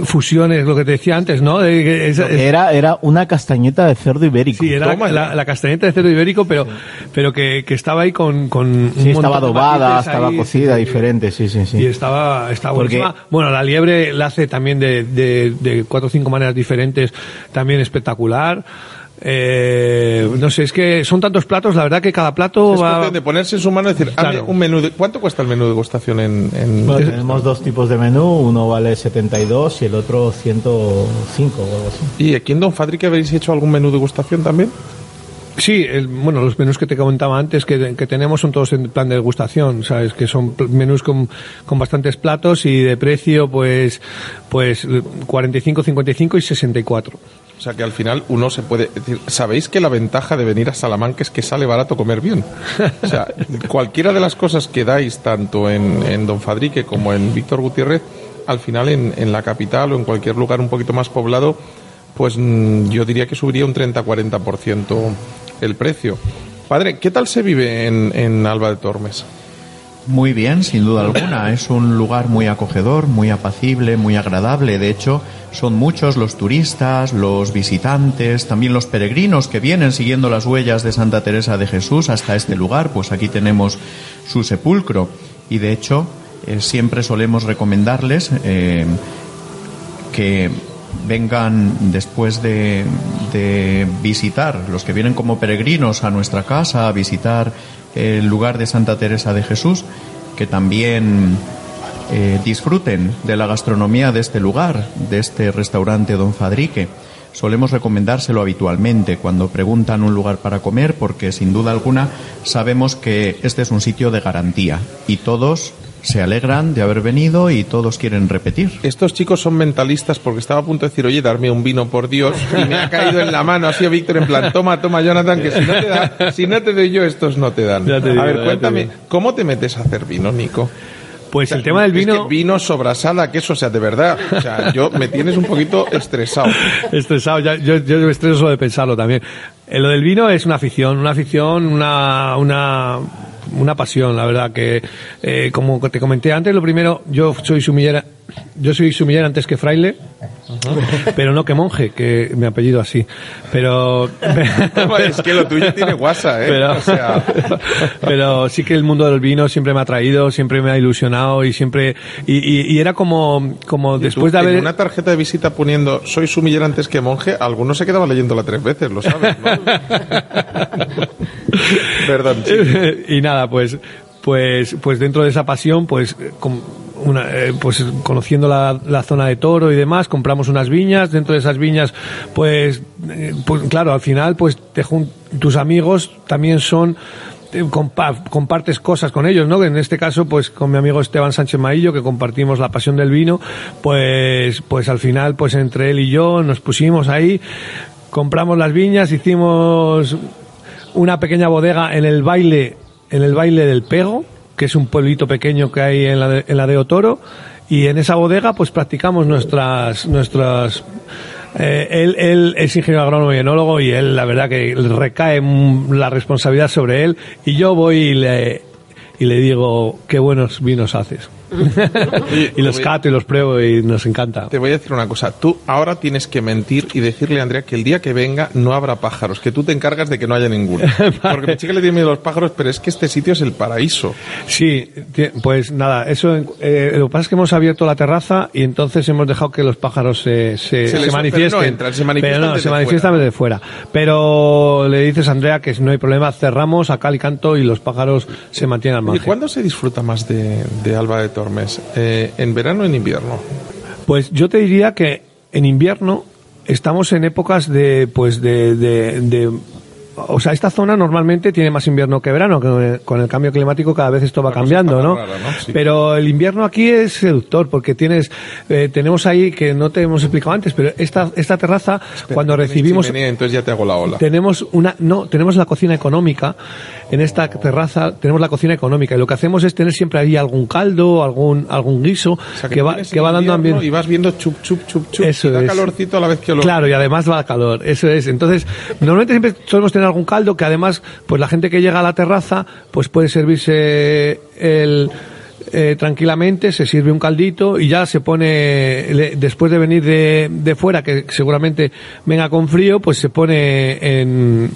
fusiones, lo que te decía antes, ¿no? Es- era, era una castañeta de cerdo ibérico. Sí, era la, la castañeta de cerdo ibérico, pero, pero que, que estaba ahí con, con un Sí, estaba adobada, estaba ahí, cocida, sí, diferente, sí, sí, sí. Y estaba, estaba Porque-. Bueno, la liebre la hace también de, de, de cuatro o cinco maneras diferentes, también espectacular. Eh, no sé, es que son tantos platos, la verdad que cada plato Es va... cuestión de ponerse en su mano y decir, Claro. un menú de... ¿Cuánto cuesta el menú de degustación en...? en- Bueno, tenemos dos tipos de menú, uno vale 72 y el otro 105 o algo así. ¿Y aquí en Don Fadrique habéis hecho algún menú de degustación también? Sí, el- bueno, los menús que te comentaba antes que, que tenemos son todos en plan de degustación, ¿sabes? Que son menús con, con bastantes platos y de precio, pues, pues 45, 55 y 64. O sea que al final uno se puede decir, ¿sabéis que la ventaja de venir a Salamanca es que sale barato comer bien? O sea, [laughs] cualquiera de las cosas que dais, tanto en, en Don Fadrique como en Víctor Gutiérrez, al final en, en la capital o en cualquier lugar un poquito más poblado, pues mm, yo diría que subiría un 30-40% el precio. Padre, ¿qué tal se vive en, en Alba de Tormes? Muy bien, sin duda alguna. Es un lugar muy acogedor, muy apacible, muy agradable. De hecho, son muchos los turistas, los visitantes, también los peregrinos que vienen siguiendo las huellas de Santa Teresa de Jesús hasta este lugar. Pues aquí tenemos su sepulcro. Y de hecho, eh, siempre solemos recomendarles eh, que vengan después de, de visitar, los que vienen como peregrinos a nuestra casa, a visitar el lugar de Santa Teresa de Jesús, que también eh, disfruten de la gastronomía de este lugar, de este restaurante Don Fadrique. Solemos recomendárselo habitualmente cuando preguntan un lugar para comer, porque sin duda alguna sabemos que este es un sitio de garantía y todos se alegran de haber venido y todos quieren repetir. Estos chicos son mentalistas porque estaba a punto de decir, oye, darme un vino por Dios, y me ha caído en la mano así a Víctor en plan, toma, toma, Jonathan, que si no te, da, si no te doy yo, estos no te dan. Ya te digo, a ver, cuéntame. ¿cómo te metes a hacer vino, Nico? Pues O sea, el tema del es vino... que vino sobrasada, que eso, o sea, de verdad, o sea, yo me tienes un poquito estresado. [laughs] Estresado, ya- yo, yo me estreso solo de pensarlo también. Eh, lo del vino es una afición, una afición, una, una, una pasión, la verdad, que eh, como te comenté antes, lo primero, yo soy sumillera, yo soy sumillera antes que fraile, pero no que monje, que mi apellido así. Pero, [laughs] es que lo tuyo tiene guasa, ¿eh? pero, O sea, [laughs] pero sí que el mundo del vino siempre me ha atraído, siempre me ha ilusionado y siempre, y, y- y era como, como después tú, de haber... En una tarjeta de visita poniendo soy sumiller antes que monje, alguno se quedaba leyéndola tres veces, lo sabes, ¿no? [laughs] Perdón, sí. y nada, pues, pues, pues dentro de esa pasión, pues, con una, eh, pues conociendo la, zona de Toro y demás, compramos unas viñas. Dentro de esas viñas, pues, eh, pues claro, al final, pues te tus amigos también son compa- compartes cosas con ellos, ¿no? En este caso, pues con mi amigo Esteban Sánchez Maillo, que compartimos la pasión del vino, pues, pues al final, pues entre él y yo nos pusimos ahí, compramos las viñas, hicimos una pequeña bodega en el baile, en el baile del Pego, que es un pueblito pequeño que hay en la de, en la de Otoro, y en esa bodega pues practicamos nuestras, nuestras, eh, él, él es ingeniero agrónomo y enólogo y él la verdad que recae la responsabilidad sobre él y yo voy y le, y le digo qué buenos vinos haces. [laughs] y los cato y los pruebo y nos encanta. Te voy a decir una cosa. Tú ahora tienes que mentir y decirle a Andrea que el día que venga no habrá pájaros, que tú te encargas de que no haya ninguno. [laughs] Porque mi chica le tiene miedo a los pájaros, pero es que este sitio es el paraíso. Sí, pues nada, eso eh, lo que pasa es que hemos abierto la terraza y entonces hemos dejado que los pájaros se, se, Se se les- manifiesten. pero no entran, se manifiestan Pero no, desde se manifiestan fuera. desde fuera. Pero le dices a Andrea que no hay problema, cerramos a cal y canto y los pájaros se mantienen al ¿Y margen. cuándo se disfruta más de, de Alba de Tormes? Eh, ¿En verano o en invierno? Pues yo te diría que en invierno estamos en épocas de, pues de, de, de- o sea, esta zona normalmente tiene más invierno que verano, que con el cambio climático cada vez esto va cambiando, ¿no? más rara, ¿no? Sí. Pero el invierno aquí es seductor porque tienes, eh, tenemos ahí que no te hemos explicado antes, pero esta, esta terraza cuando recibimos chimenea, entonces ya te hago la ola. tenemos una no tenemos la cocina económica en esta terraza tenemos la cocina económica y lo que hacemos es tener siempre ahí algún caldo algún algún guiso O sea, que, va que va dando ambiente Y vas viendo chup, chup, chup, chup. Eso y da es. calorcito a la vez que lo... Claro, y además va calor, eso es. Entonces, normalmente siempre solemos tener algún caldo que además, pues la gente que llega a la terraza, pues puede servirse el, eh, tranquilamente, se sirve un caldito y ya se pone, le- después de venir de, de fuera, que seguramente venga con frío, pues se pone en,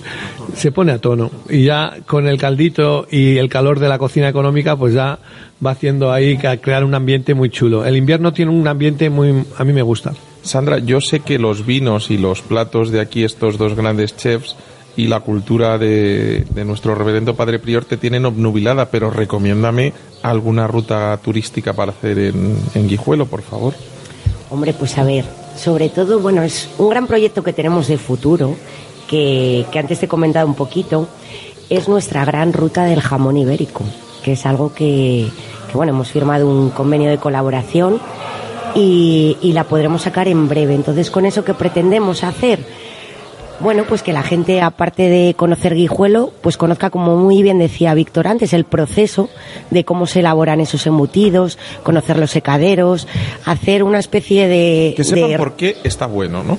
se pone a tono. Y ya con el caldito y el calor de la cocina económica, pues ya va haciendo ahí crear un ambiente muy chulo. El invierno tiene un ambiente muy, a mí me gusta. Sandra, yo sé que los vinos y los platos de aquí, estos dos grandes chefs, y la cultura de, nuestro reverendo padre prior te tienen obnubilada, pero recomiéndame alguna ruta turística para hacer en, Guijuelo, por favor. Hombre, pues a ver, sobre todo, bueno, es un gran proyecto que tenemos de futuro, que, que antes te he comentado un poquito, es nuestra gran ruta del jamón ibérico, que es algo que, bueno, hemos firmado un convenio de colaboración y la podremos sacar en breve. Entonces, con eso que pretendemos hacer, bueno, pues que la gente, aparte de conocer Guijuelo, pues conozca, como muy bien decía Víctor antes, el proceso de cómo se elaboran esos embutidos, conocer los secaderos, hacer una especie de... Que sepan de- por qué está bueno, ¿no?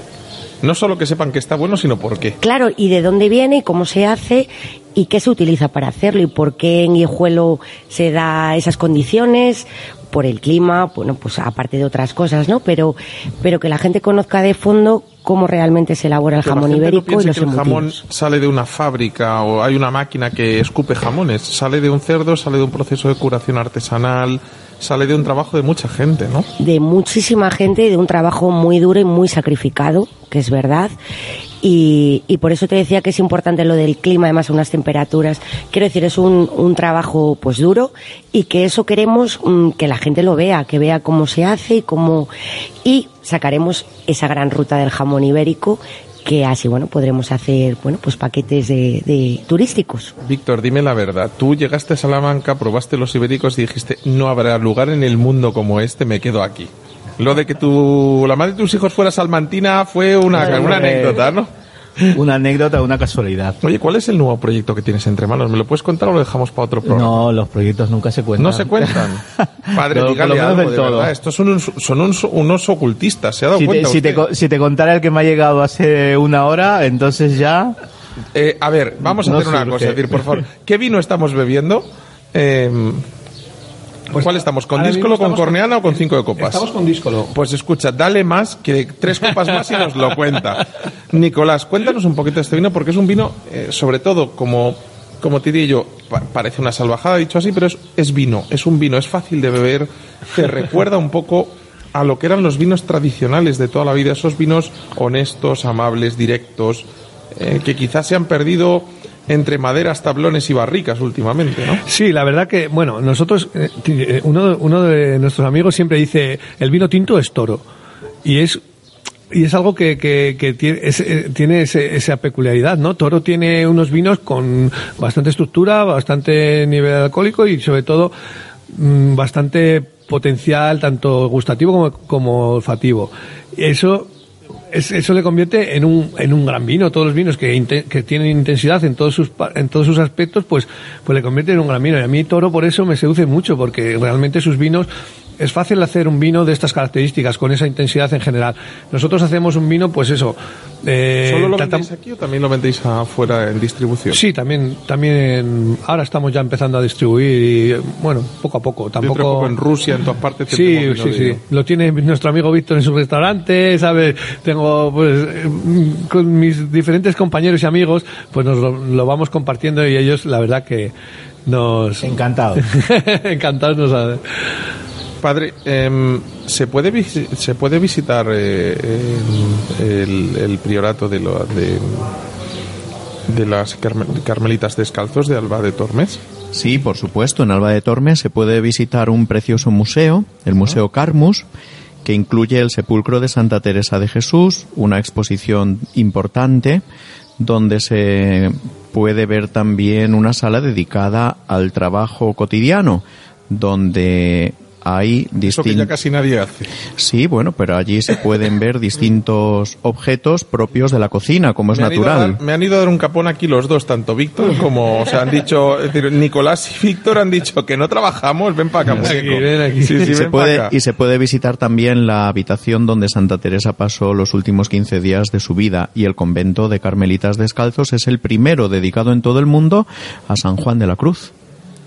No solo que sepan que está bueno, sino por qué. Claro, y de dónde viene, y cómo se hace y qué se utiliza para hacerlo y por qué en Guijuelo se da esas condiciones, por el clima, bueno, pues aparte de otras cosas, ¿no? Pero, pero que la gente conozca de fondo cómo realmente se elabora el Que la jamón gente no ibérico y piense los que el jamón sale de una fábrica o hay una máquina que escupe jamones. Sale de un cerdo, sale de un proceso de curación artesanal, sale de un trabajo de mucha gente, ¿no? de muchísima gente y de un trabajo muy duro y muy sacrificado, que es verdad. Y, y por eso te decía que es importante lo del clima, además unas temperaturas. Quiero decir, es un, un trabajo pues duro y que eso queremos mm, que la gente lo vea, que vea cómo se hace y cómo... Y sacaremos esa gran ruta del jamón ibérico que así, bueno, podremos hacer, bueno, pues paquetes de, de turísticos. Víctor, dime la verdad. Tú llegaste a Salamanca, probaste los ibéricos y dijiste, no habrá lugar en el mundo como este, me quedo aquí. Lo de que tu, la madre de tus hijos fuera salmantina fue una, una Hombre. anécdota, ¿no? Una anécdota, una casualidad. Oye, ¿cuál es el nuevo proyecto que tienes entre manos? ¿Me lo puedes contar o lo dejamos para otro programa? No, los proyectos nunca se cuentan. No se cuentan. [laughs] Padre, No, dígale algo, del de todo. verdad. Estos son, uns- son uns- unos ocultistas, ¿se ha dado Si te, cuenta si, te, usted? co- si te contara el que me ha llegado hace una hora, entonces ya... Eh, a ver, vamos a No hacer una surge. cosa. Es decir, por favor, ¿qué vino estamos bebiendo? Eh, ¿Cuál estamos? ¿Con díscolo, con corneana o con cinco de copas? Estamos con díscolo. Pues escucha, dale más, que tres copas más y nos lo cuenta. [laughs] Nicolás, cuéntanos un poquito de este vino, porque es un vino, eh, sobre todo, como, como te diría yo, pa- parece una salvajada dicho así, pero es, es vino, es un vino, es fácil de beber, te [laughs] recuerda un poco a lo que eran los vinos tradicionales de toda la vida, esos vinos honestos, amables, directos, eh, que quizás se han perdido entre maderas, tablones y barricas últimamente, ¿no? Sí, la verdad que, bueno, nosotros, eh, eh, uno, uno de nuestros amigos siempre dice, el vino tinto es toro. Y es, y es algo que, que, que tiene, ese- tiene ese- esa peculiaridad, ¿no? Toro tiene unos vinos con bastante estructura, bastante nivel alcohólico y sobre todo mm, bastante potencial tanto gustativo como, como olfativo. Eso es- eso le convierte en un, en un gran vino. Todos los vinos que, que tienen intensidad en todos sus en todos sus aspectos, pues, pues le convierte en un gran vino. Y a mí Toro por eso me seduce mucho, porque realmente sus vinos es fácil hacer un vino de estas características, con esa intensidad en general. Nosotros hacemos un vino, pues eso. eh, ¿Solo lo vendéis aquí o también lo vendéis afuera en distribución? Sí, también, también ahora estamos ya empezando a distribuir y bueno, poco a poco. Dentro de Tampoco. poco en Rusia, en todas partes. Sí, sí, vino sí. de- Lo tiene nuestro amigo Víctor en su restaurante, ¿sabes? Tengo, pues, con mis diferentes compañeros y amigos, pues nos lo, lo vamos compartiendo y ellos, la verdad que nos... Encantado. [laughs] Encantados nos... Padre, em, ¿se, puede ¿se puede visitar eh, em, el, el priorato de, lo- de, de las carme- carmelitas descalzos de Alba de Tormes? Sí, por supuesto. En Alba de Tormes se puede visitar un precioso museo, el Museo Carmus, que incluye el sepulcro de Santa Teresa de Jesús, una exposición importante donde se puede ver también una sala dedicada al trabajo cotidiano, donde hay Eso que ya casi nadie hace. Sí, bueno, pero allí se pueden ver [laughs] distintos objetos propios de la cocina, como es me, natural. dar, me han ido a dar un capón aquí los dos, tanto Víctor como, o sea, han dicho, es decir, Nicolás y Víctor han dicho que no trabajamos, ven para acá, Aquí, muñeco. ven aquí. Sí, sí, y, se puede, pa' acá. y se puede visitar también la habitación donde Santa Teresa pasó los últimos 15 días de su vida y el convento de Carmelitas Descalzos es el primero dedicado en todo el mundo a San Juan de la Cruz,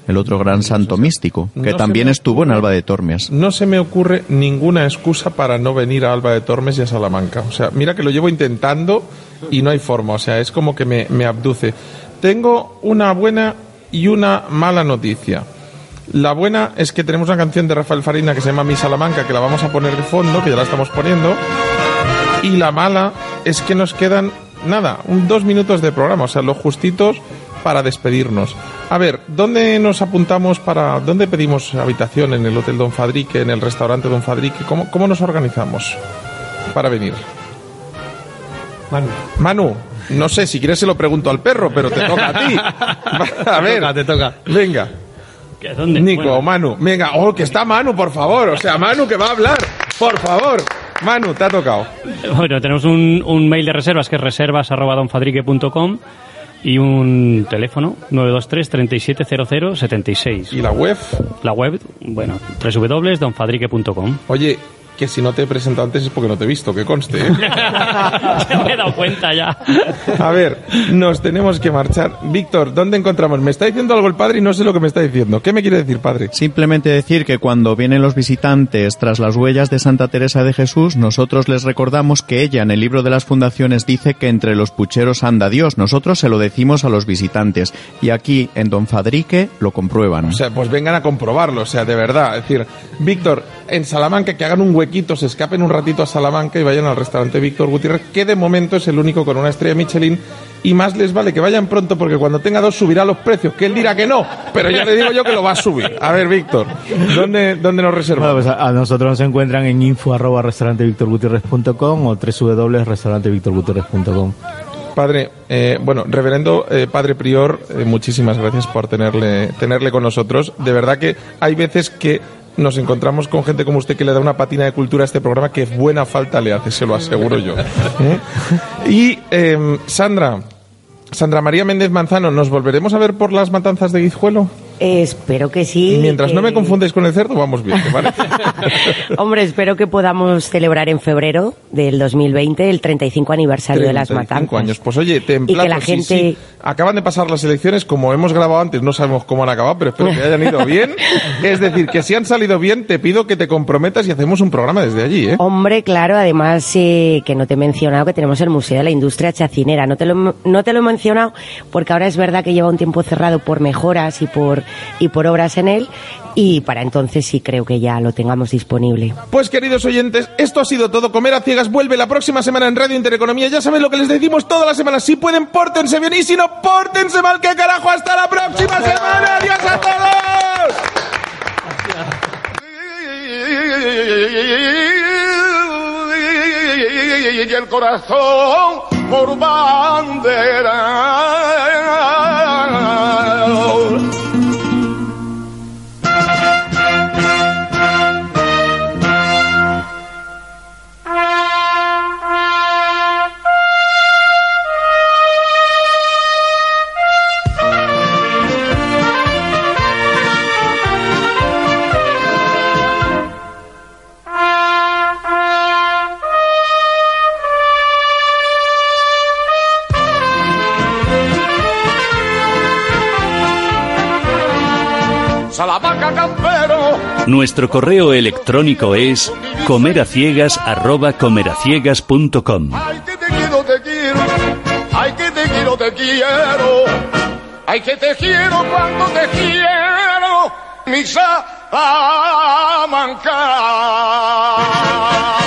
el otro gran santo místico, que no también me estuvo en Alba de Tormes. No se me ocurre ninguna excusa para no venir a Alba de Tormes y a Salamanca. O sea, mira que lo llevo intentando y no hay forma. O sea, es como que me, me abduce. Tengo una buena y una mala noticia. La buena es que tenemos una canción de Rafael Farina que se llama Mi Salamanca, que la vamos a poner de fondo, que ya la estamos poniendo. Y la mala es que nos quedan, nada, un dos minutos de programa, o sea, los justitos para despedirnos. A ver, ¿dónde nos apuntamos para, dónde pedimos habitación? ¿En el Hotel Don Fadrique, en el restaurante Don Fadrique? ¿Cómo, cómo nos organizamos para venir? Manu. Manu, no sé, si quieres se lo pregunto al perro, pero te toca a ti. [laughs] A ver, toca, te toca. venga. ¿Qué, ¿Dónde? Nico, Bueno, Manu, venga, oh, que está Manu, por favor. O sea, Manu que va a hablar, por favor. Manu, te ha tocado. Bueno, tenemos un, un mail de reservas que es reservas.donfadrique.com y un teléfono 923 370076. ¿Y la web? La web, bueno, www.donfadrique.com. Oye, que si no te he presentado antes es porque no te he visto, que conste. ¿eh? [laughs] Ya me he dado cuenta ya. A ver, nos tenemos que marchar. Víctor, ¿dónde encontramos? Me está diciendo algo el padre y no sé lo que me está diciendo. ¿Qué me quiere decir, padre? Simplemente decir que cuando vienen los visitantes tras las huellas de Santa Teresa de Jesús, nosotros les recordamos que ella en el libro de las fundaciones dice que entre los pucheros anda Dios. Nosotros se lo decimos a los visitantes. Y aquí en Don Fadrique lo comprueban. O sea, pues vengan a comprobarlo, o sea, de verdad. Es decir, Víctor, en Salamanca, que hagan un huequito, se escapen un ratito a Salamanca y vayan al restaurante Víctor Gutiérrez, que de momento es el único con una estrella Michelin. Y más les vale que vayan pronto porque cuando tenga dos subirá los precios, que él dirá que no, pero ya le digo yo que lo va a subir. A ver, Víctor, ¿dónde, dónde nos Bueno, reservamos? pues a, a nosotros nos encuentran en info arroba restaurantevictorgutierrez.com o www.restaurantevictorgutierrez.com. Padre, eh, bueno, reverendo eh, Padre Prior, eh, muchísimas gracias por tenerle, tenerle con nosotros. De verdad que hay veces que nos encontramos con gente como usted que le da una patina de cultura a este programa que buena falta le hace, se lo aseguro yo. ¿Eh? Y eh, Sandra, Sandra María Méndez Manzano, ¿nos volveremos a ver por las matanzas de Guijuelo? Eh, espero que sí. Y mientras que- no me confundáis con el cerdo, vamos bien, ¿te parece? [laughs] Hombre, espero que podamos celebrar en febrero del 2020 el 35 aniversario de las 35 matanzas. años. Pues oye, te Y que emplazo, la sí, gente- sí. Acaban de pasar las elecciones, como hemos grabado antes, no sabemos cómo han acabado, pero espero que hayan ido bien. [laughs] Es decir, que si han salido bien, te pido que te comprometas y hacemos un programa desde allí, ¿eh? Hombre, claro, además eh, que no te he mencionado que tenemos el Museo de la Industria Chacinera. No te, lo, no te lo he mencionado porque ahora es verdad que lleva un tiempo cerrado por mejoras y por, y por obras en él y para entonces sí creo que ya lo tengamos disponible. Pues queridos oyentes, esto ha sido todo. Comer a ciegas vuelve la próxima semana en Radio Intereconomía. Ya saben lo que les decimos todas las semanas. Si pueden, pórtense bien y si no, pórtense mal. ¿Qué carajo? Hasta la próxima semana. Adiós a todos. y el corazón por bandera. Nuestro correo electrónico es comeraciegas@comeraciegas.com. Ay, que te quiero, te quiero. Ay, que te quiero, te quiero. Ay, que te quiero cuando te quiero. Mi Salamanca.